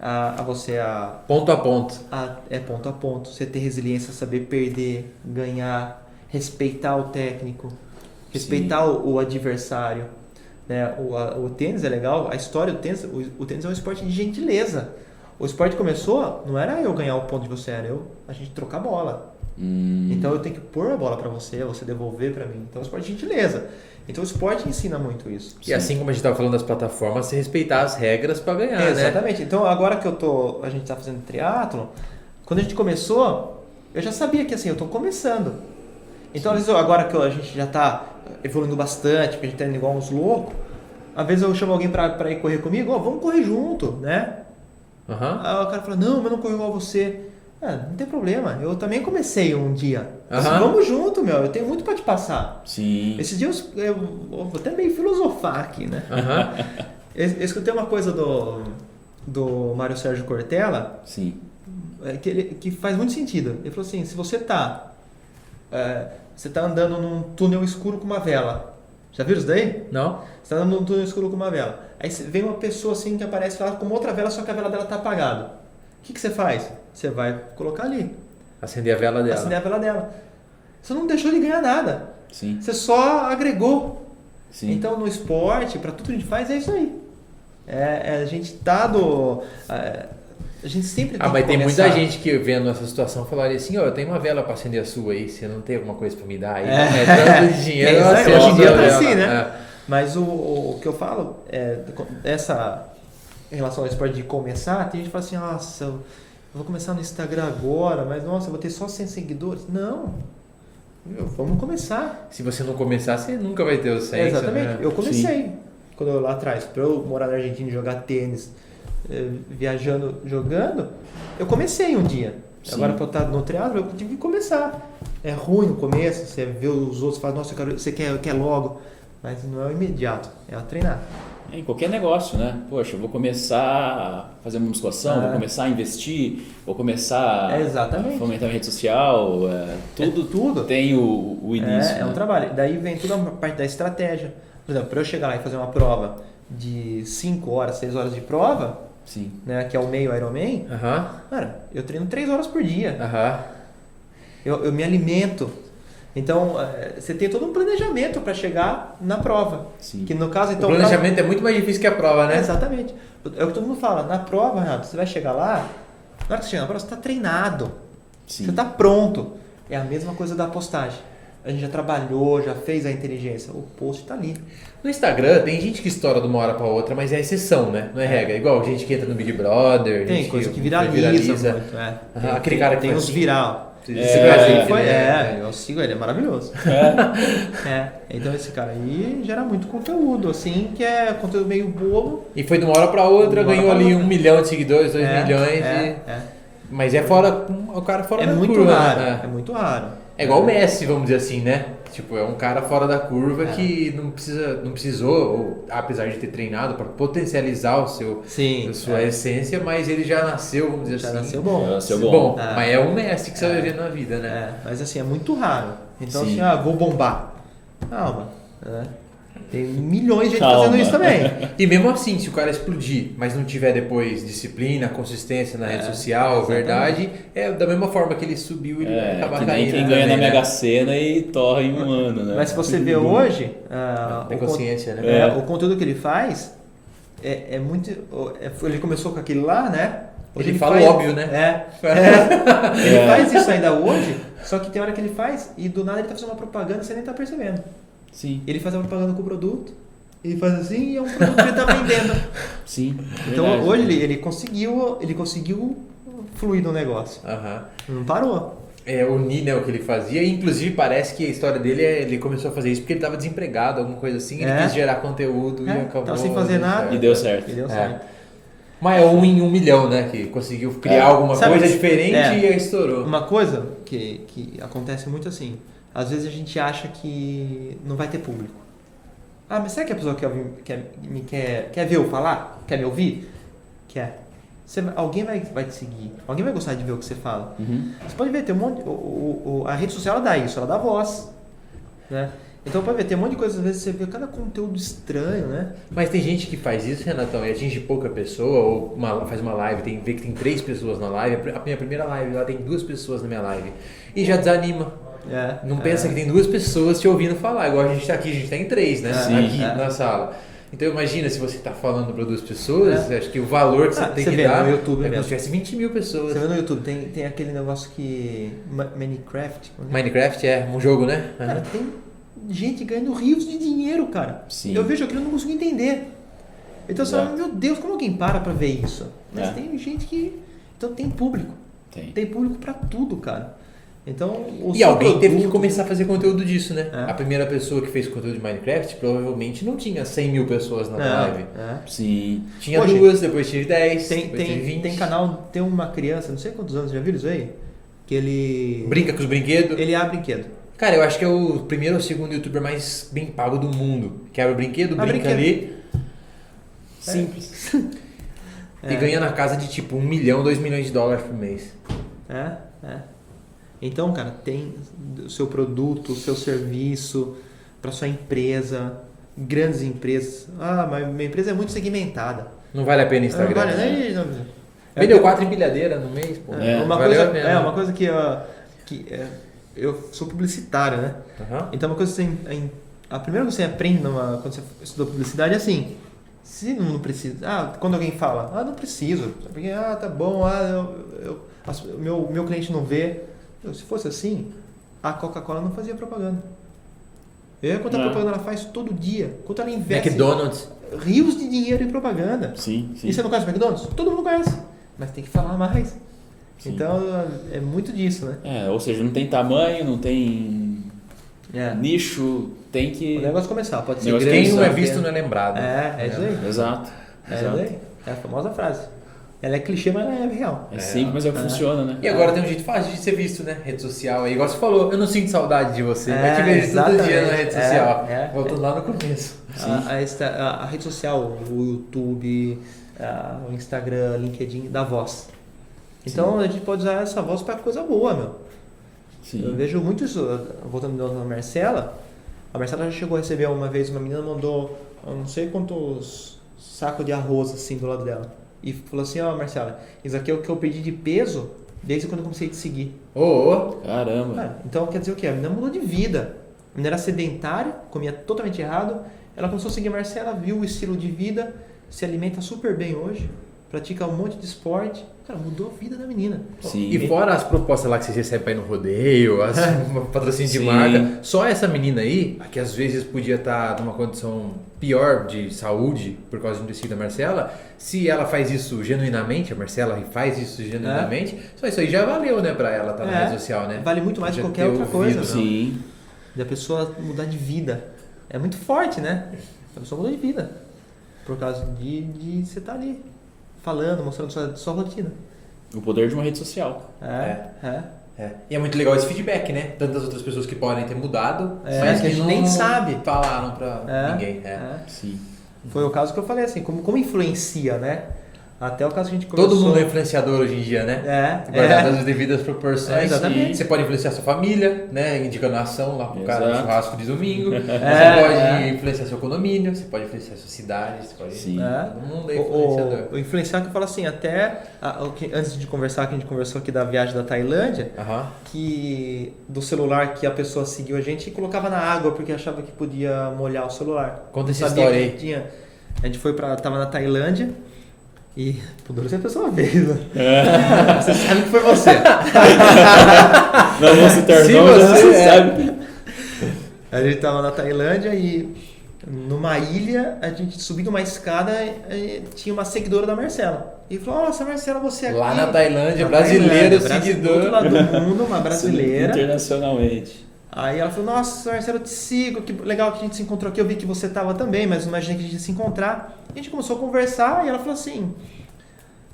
a, a você a Ponto a ponto. a- é ponto a ponto. Você ter resiliência, saber perder, ganhar, respeitar o técnico, respeitar o, o adversário. Né? O, a- o tênis é legal, a história do tênis, o, o tênis é um esporte de gentileza. O esporte começou, não era eu ganhar o ponto de você, era eu, a gente trocar bola. hum, Então eu tenho que pôr a bola para você, você devolver para mim. Então o esporte é gentileza. Então o esporte ensina muito isso. E assim como a gente estava falando das plataformas, você respeitar as regras para ganhar, É, né? exatamente. Então agora que eu tô, a gente tá fazendo triatlon, quando a gente começou, eu já sabia que assim, eu tô começando. Então às vezes eu- agora que eu- a gente já tá evoluindo bastante, porque a gente tá indo igual uns loucos, às vezes eu chamo alguém pra, pra ir correr comigo, ó, vamos correr junto, né? Aham. Aí o cara fala, não, mas não corro igual você. Ah, não tem problema, eu também comecei um dia. Assim, Aham. vamos junto, meu, eu tenho muito pra te passar. Sim. Esses dias eu, eu vou até meio filosofar aqui, né? Eu, eu escutei uma coisa do, do Mário Sérgio Cortella Sim. é, que, ele, que faz muito sentido. Ele falou assim, se você tá, é, você tá andando num túnel escuro com uma vela Já viram isso daí? Não? Você tá no túnel escuro com uma vela. Aí vem uma pessoa assim que aparece lá com outra vela, só que a vela dela tá apagada. O que, que você faz? Você vai colocar ali, Acender a vela dela. acender a vela dela. Você não deixou de ganhar nada. Sim, Você só agregou. sim. Então no esporte, para tudo que a gente faz, é isso aí. É, é a gente tá do. é, a gente sempre tem Ah, mas que tem começar. muita gente que vendo essa situação falaria assim, ó, eu tenho uma vela pra acender a sua aí, você não tem alguma coisa pra me dar aí? É. É, tanto dinheiro, É, Hoje em dia a tá assim, né? É. Mas o, o que eu falo é essa em relação ao esporte de começar, tem gente que fala assim, nossa, eu vou começar no Instagram agora, mas nossa, eu vou ter só 100 seguidores. Não. Meu, vamos começar. Se você não começar, você nunca vai ter o senso, É, exatamente. né? Eu comecei. Quando eu lá atrás, para eu morar na Argentina e jogar tênis, viajando, jogando, eu comecei um dia. Sim. Agora para eu estar no teatro, eu tive que começar. É ruim no começo, você vê os outros e fala, nossa, eu quero, você quer, quer logo. Mas não é o imediato, é a treinar. Em qualquer negócio, né? Poxa, eu vou começar a fazer uma musculação, É. vou começar a investir, vou começar É, exatamente. a fomentar minha rede social, é, tudo, É tudo. tem o, o início. É, é um né? trabalho. Daí vem toda a parte da estratégia. Por exemplo, para eu chegar lá e fazer uma prova de 5 horas, 6 horas de prova, Sim. né, que é o meio Ironman, Aham, cara, eu treino 3 horas por dia. aham. Eu, eu me alimento. Então, eh, você tem todo um planejamento para chegar na prova. Sim. Que no caso, O então. planejamento é muito mais difícil que a prova, É, né? exatamente. É o que todo mundo fala. Na prova, Renato, você vai chegar lá, na hora que você chega na prova, você está treinado. Sim. Você está pronto. É a mesma coisa da postagem. A gente já trabalhou, já fez a inteligência. O post está ali. No Instagram tem gente que estoura de uma hora pra outra, mas é exceção, né? Não é regra. Igual gente que entra no Big Brother. Tem gente coisa que viraliza, muito. É. Ah, Tem, aquele cara que tem os assim. viral. Esse É, cara foi, né? é, eu sigo ele, é maravilhoso. É, então esse cara aí gera muito conteúdo, assim, que é conteúdo meio bobo. E foi de uma hora pra outra, hora ganhou pra ali outra. um milhão de seguidores, dois é, milhões. É, e- é. Mas é fora, o cara fora É da muito curva. raro, né? é muito raro. É igual o Messi, vamos dizer assim, né? Tipo, é um cara fora da curva É. que não precisa, não precisou, ou, apesar de ter treinado para potencializar o seu, Sim. a sua é. essência, mas ele já nasceu, vamos dizer Já assim. nasceu bom. Já nasceu bom. bom. É. mas é um Messi que você É. vai ver na vida, né? É, mas assim, é muito raro. Então, Sim. assim, ah, vou bombar. Calma. né? Tem milhões de gente Calma. fazendo isso também. E mesmo assim, se o cara explodir, mas não tiver depois disciplina, consistência na rede É, social, exatamente. verdade, é da mesma forma que ele subiu, ele vai É, acabar que nem caindo. quem ganha também, na né? Mega Sena e torra em um ano, né? Mas se você vê hoje, ah, Tem o, con- consciência, né? é, É. o conteúdo que ele faz é, é muito. é- ele começou com aquele lá, né? Hoje Ele fala faz- óbvio, né? É. é. Ele É. faz isso ainda hoje, só que tem hora que ele faz e do nada ele tá fazendo uma propaganda e você nem tá percebendo. Sim, Ele faz a propaganda com o produto, ele faz assim e é um produto que ele tá vendendo. sim. Então verdade. hoje ele, ele conseguiu. Ele conseguiu fluir no negócio. Aham. Não parou. É, o Ni, né, o que ele fazia. E, inclusive, parece que a história dele é ele começou a fazer isso porque ele estava desempregado, alguma coisa assim. Ele É. quis gerar conteúdo e É, acabou. tava sem fazer nada. certo. E deu certo. E deu É. certo. Mas é um em um milhão, né? Que conseguiu criar É. alguma Sabe, coisa diferente é. e aí estourou. Uma coisa que, que acontece muito assim, às vezes a gente acha que não vai ter público. Ah, mas será que a pessoa quer, ouvir- quer, me quer, quer ver eu falar? Quer me ouvir? Quer. Você alguém vai, vai te seguir, alguém vai gostar de ver o que você fala. Uhum. Você pode ver, tem um monte. O, o- o- a rede social ela dá isso, ela dá voz. Né? Então pode ver, tem um monte de coisa, às vezes você vê cada conteúdo estranho, né? Mas tem gente que faz isso, Renatão, e atinge pouca pessoa, ou uma- faz uma live, tem, vê que tem três pessoas na live. A minha primeira live lá tem duas pessoas na minha live. E já desanima. É, Não é. pensa que tem duas pessoas te ouvindo falar, igual a gente tá aqui, a gente tá em três, né? Sim. aqui É. na sala. Então imagina se você tá falando para duas pessoas, acho que o valor que você Ah, tem você que vê dar no YouTube é como se tivesse 20 mil pessoas. Você vê no YouTube, tem, tem aquele negócio que. Minecraft. como é? Minecraft é um jogo, né? Cara, tem gente ganhando rios de dinheiro, cara. Sim. Eu vejo aquilo e não consigo entender. Então você fala, meu Deus, como alguém para pra ver isso? Mas É. tem gente que. Então tem público. Tem. Tem público pra tudo, cara. Então. o E alguém teve que produto- começar a fazer conteúdo disso, né? É. A primeira pessoa que fez conteúdo de Minecraft provavelmente não tinha 100 mil pessoas na É, live. é. Sim. Tinha Hoje, duas, depois tive 10, Tem, depois tem, 20. tem canal, tem uma criança, não sei quantos anos, já viram isso aí? Que ele. Brinca com os brinquedos. Ele abre brinquedo. Cara, eu acho que é o primeiro ou segundo youtuber mais bem pago do mundo. Que abre o brinquedo, Ah, brinca brinquedo. ali. Simples. É. E ganha na casa de tipo 1 milhão, 2 milhões de dólares por mês. É, é. Então, cara, tem o seu produto, o seu serviço, para sua empresa, grandes empresas. Ah, mas minha empresa é muito segmentada. Não vale a pena Instagram. Não vale, né? né? É Vendeu quatro empilhadeiras no mês, pô. É, uma, Valeu coisa, a pena. é uma coisa que, uh, que é, eu sou publicitário, né? Aham. Então, uma coisa que você, a primeira coisa que você aprende numa, quando você estuda publicidade é assim: se não precisa, ah, quando alguém fala, ah, não preciso, porque, ah, tá bom, ah, eu, eu, meu, meu cliente não vê. Se fosse assim, a Coca-Cola não fazia propaganda. Eu, quanta É. propaganda ela faz todo dia, quanto ela investe McDonald's. rios de dinheiro em propaganda. Sim, sim. E você não conhece o McDonald's? Todo mundo conhece, mas tem que falar mais. Sim. Então, é muito disso, né? É, ou seja, não tem tamanho, não tem É. nicho, tem que. O negócio começar, pode ser Negócio grande. Quem não é visto não é lembrado. É, é isso aí. Exato. É isso exato. aí. É a famosa frase. Ela é clichê, mas ela é real. É simples, mas é o que É. funciona, né? E agora tem um jeito fácil de ser visto, né? Rede social. Aí, igual você falou, eu não sinto saudade de você. É, eu te vejo todo dia na exatamente. rede É, social. é. Voltando lá no começo. A, a, esta- a- a rede social, o YouTube, a- o Instagram, LinkedIn, dá voz. Então a gente pode usar essa voz para coisa boa, meu. Eu Sim. vejo muito isso, voltando na Marcela. A Marcela já chegou a receber uma vez, uma menina mandou eu não sei quantos sacos de arroz assim do lado dela. E falou assim, ó Marcela, isso aqui é o que eu perdi de peso desde quando eu comecei a te seguir. Ô, ô. Caramba. Cara, então quer dizer o quê? A menina mudou de vida. A menina era sedentária, comia totalmente errado. Ela começou a seguir a Marcela, viu o estilo de vida, se alimenta super bem hoje, pratica um monte de esporte. Cara, mudou a vida da menina. Sim. E fora as propostas lá que vocês recebem pra ir no rodeio, as patrocínio de marca, só essa menina aí, que às vezes podia estar numa condição pior de saúde por causa do tecido da Marcela, se ela faz isso genuinamente, a Marcela faz isso genuinamente, só isso aí já valeu, né, pra ela estar na É. rede social, né? Vale muito mais que qualquer outra ouvido. coisa. não. Sim. Da pessoa mudar de vida. É muito forte, né? A pessoa mudou de vida. Por causa de, de você estar ali falando, mostrando sua, sua rotina. O poder de uma rede social. É, é. É. E é muito legal esse feedback, né? Tantas outras pessoas que podem ter mudado, É, mas que a gente não nem sabe. falaram pra É, ninguém. É. é. Sim. Foi o caso que eu falei assim, como, como influencia, né? Até o caso que a gente conversou. Todo mundo é influenciador hoje em dia, né? É, Guardado é. as devidas proporções. É, exatamente. Você pode influenciar sua família, né? Indicando a ação lá pro cara no Exato. churrasco de domingo. É, você pode é. influenciar seu condomínio, você pode influenciar sua cidade, você pode. Sim. É. Todo mundo é O, influenciador. o, o influenciar que eu falo assim, até a- o que- antes de conversar, que a gente conversou aqui da viagem da Tailândia, Aham. que do celular que a pessoa seguiu a gente e colocava na água porque achava que podia molhar o celular. Conta essa história aí. Tinha. A gente foi pra. tava na Tailândia e. Por duro a pessoa fez, né? Você sabe que foi você. Não vou citar Se nomes, você você é- sabe. A gente tava na Tailândia e numa ilha, a gente subindo uma escada e tinha uma seguidora da Marcela. E falou, nossa, Marcela, você aqui. Lá na Tailândia, Na brasileiro, Tailândia, seguidor. Do lado do mundo, uma brasileira. Internacionalmente. Aí ela falou, nossa, Marcelo, eu te sigo, que legal que a gente se encontrou aqui, eu vi que você tava também, mas não imaginei que a gente ia se encontrar. A gente começou a conversar e ela falou assim,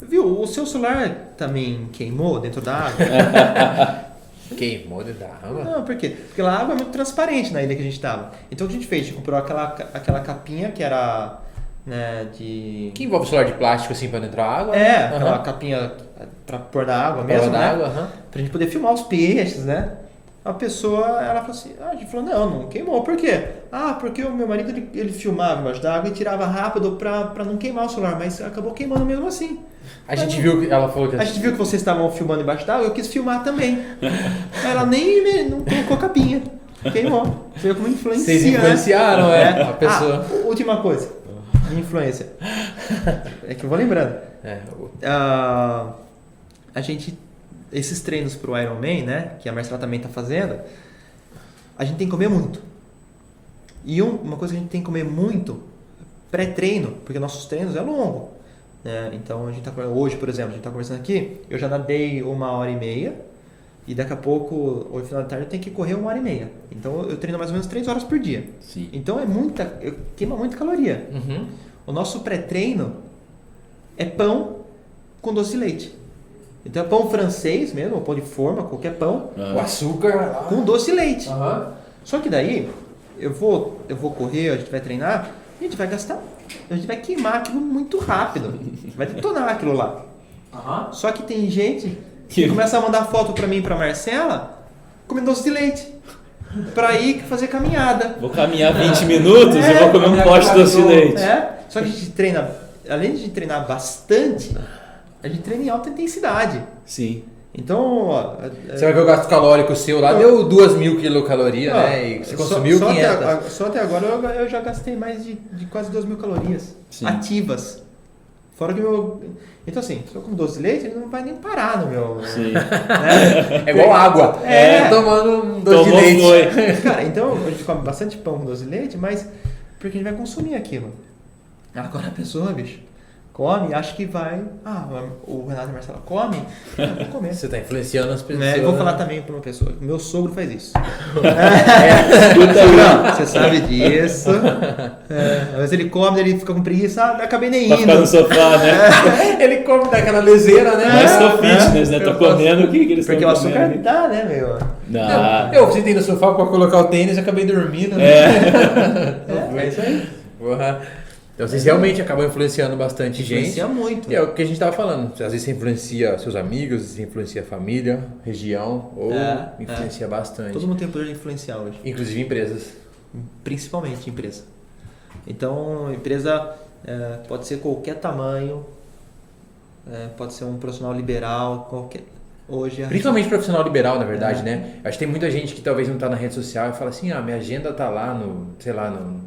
viu, o seu celular também queimou dentro da água? Queimou de dar água. não, por quê? Porque lá a água é muito transparente na ilha que a gente tava. Então o que a gente fez? A gente comprou aquela, aquela capinha que era, né, de... Que envolve celular de plástico assim pra não entrar água? É, Aham. aquela capinha pra pôr na água Prova mesmo, da né? água, aham. Pra gente poder filmar os peixes, né? A pessoa, ela falou assim, ah, a gente falou, não, não queimou, por quê? Ah, porque o meu marido, ele, ele filmava embaixo d'água e tirava rápido pra, pra não queimar o celular, mas acabou queimando mesmo assim. A gente viu que ela falou que A gente viu que vocês estavam filmando embaixo d'água, eu quis filmar também. ela nem não colocou capinha, queimou. Você viu como influencia, Vocês né? influenciaram, é, a pessoa. Ah, última coisa, influência. É que eu vou lembrando. É, Ah, a gente esses treinos pro Ironman, né, que a Marcela também tá fazendo, a gente tem que comer muito. E um- uma coisa que a gente tem que comer muito pré-treino, porque nossos treinos é longo, né? Então a gente tá com- hoje, por exemplo, a gente tá conversando aqui, eu já nadei uma hora e meia e daqui a pouco, hoje no final da tarde, eu tenho que correr uma hora e meia. Então eu treino mais ou menos três horas por dia. Sim. Então é muita, queima muita caloria. Uhum. O nosso pré-treino é pão com doce de leite. Então é pão francês mesmo, ou pão de forma, qualquer pão, O Ah, açúcar com doce de leite. Aham. Só que daí, eu vou, eu vou correr, a gente vai treinar, a gente vai gastar, a gente vai queimar aquilo muito rápido. Vai detonar aquilo lá. Aham. Só que tem gente que começa a mandar foto pra mim e pra Marcela comendo doce de leite. pra ir fazer caminhada. Vou caminhar 20 minutos É, e vou comer um pote com doce de leite. É, só que a gente treina, além de treinar bastante, a gente treina em alta intensidade. Sim. Então, ó, é- Você vai ver o gasto calórico seu lá, deu 2 mil quilocalorias, né? E você só- consumiu só, 500. Até, a- só até agora eu, eu já gastei mais de, de quase 2 mil calorias Sim. ativas. Fora que meu. Então, assim, se eu como doce de leite, ele não vai nem parar no meu. Sim. né? É igual água. É. Tô tomando um doce Tomou, de leite. foi. Cara, então a gente come bastante pão com doce de leite, mas porque a gente vai consumir aquilo. Agora a pessoa, bicho, come acha que vai. Ah, o Renato e a Marcela come, eu vou comer. Você tá influenciando as pessoas. Né? Eu vou né? falar também para uma pessoa. Meu sogro faz isso. Escuta aí. Não, você sabe disso. É, às vezes ele come, ele fica com preguiça, ah, acabei nem ficar indo. no sofá, né? Ele come daquela leseira, né? Mas tô É, fitness, né? Tô eu faço- comendo o que, que eles Porque o açúcar comendo. dá, né, meu? Não. Eu sentei no sofá pra colocar o tênis e acabei dormindo. né? É, é isso aí. Porra. Então vocês realmente acabam influenciando bastante gente. Influencia muito. E é o que a gente tava falando. Às vezes você influencia seus amigos, às vezes você influencia a família, região, ou É, influencia bastante. Todo mundo tem o poder de influenciar hoje. Inclusive empresas. principalmente empresa. Então, empresa é, pode ser qualquer tamanho, é, pode ser um profissional liberal, qualquer. Hoje a Principalmente profissional liberal, na verdade, É. né? Acho que tem muita gente que talvez não tá na rede social e fala assim, ah, minha agenda tá lá no, sei lá, no,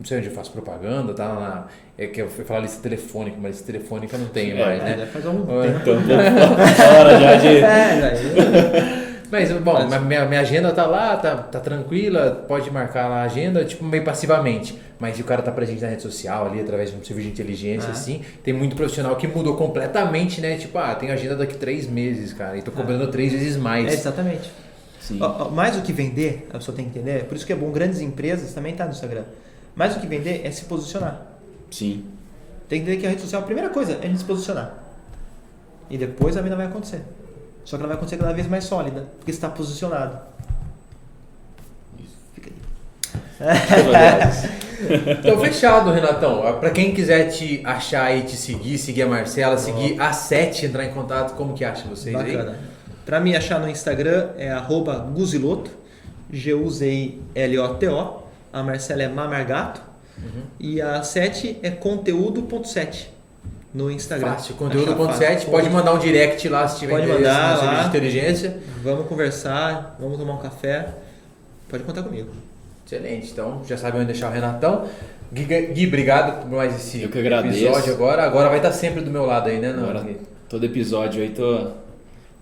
não sei onde eu faço propaganda, tá lá na, é que eu fui falar lista telefônica, mas lista telefônica eu não tenho É, mais, é, né? já faz algum É. tempo. Então, hora já de. É, velho. Mas, bom, Mas- minha, minha agenda tá lá, tá, tá tranquila, pode marcar lá a agenda, tipo, meio passivamente. Mas se o cara tá presente na rede social ali, através de um serviço de inteligência, Ah. assim, tem muito profissional que mudou completamente, né? Tipo, ah, tem agenda daqui três meses, cara, e tô cobrando três vezes É, mais. exatamente. Sim. Ó, ó, mais do que vender, a pessoa tem que entender, por isso que é bom grandes empresas também tá no Instagram. Mais do que vender é se posicionar. Sim. Tem que entender que a rede social, a primeira coisa é a gente se posicionar. E depois a venda vai acontecer. Só que ela vai acontecer cada vez mais sólida, porque você está posicionado. Fica aí. Então, fechado, Renatão. Ah, Pra quem quiser te achar e te seguir, seguir a Marcela, seguir a Sete, entrar em contato, como que acha vocês aí? Bacana. Pra me achar no Instagram é arroba Guziloto, G-U-Z-I-L-O-T-O. A Marcela é Mamargato. Uhum. E a 7 é conteúdo.7 no Instagram. Fácil, conteúdo Achar ponto fácil. sete, pode mandar um direct lá se tiver Pode interesse mandar lá. de inteligência. Vamos conversar, vamos tomar um café. Pode contar comigo. Excelente, então já sabe onde deixar o Renatão. Gui, Gui, obrigado por mais esse Eu que agradeço. episódio agora. Agora vai estar sempre do meu lado aí, né? não, Agora, todo episódio aí tô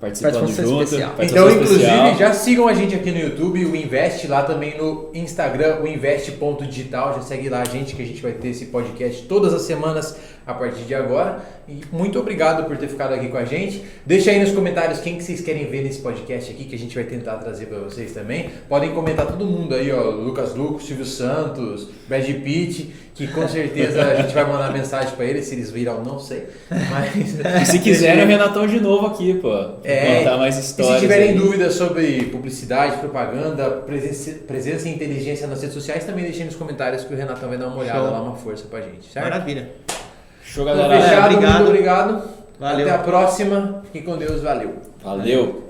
participando junto. especial. Então, participação inclusive, especial. já sigam a gente aqui no YouTube, o Invest, lá também no Instagram, o invest.digital. Já segue lá a gente, que a gente vai ter esse podcast todas as semanas a partir de agora. E muito obrigado por ter ficado aqui com a gente. Deixa aí nos comentários quem que vocês querem ver nesse podcast aqui, que a gente vai tentar trazer para vocês também. Podem comentar todo mundo aí, ó, Lucas Luco, Silvio Santos, Brad Pitt, que com certeza a gente vai mandar mensagem para eles, se eles viram, não sei. Mas E se quiserem, o Renatão de novo aqui, pô. É, contar mais E histórias. se tiverem aí. dúvidas sobre publicidade, propaganda, presença, presença e inteligência nas redes sociais, também deixem nos comentários que o Renatão vai dar uma olhada Show. lá, uma força pra gente, certo? Maravilha. Show, Tudo galera. fechado, obrigado. muito obrigado. Valeu. Até a próxima. Fiquem com Deus, valeu. Valeu.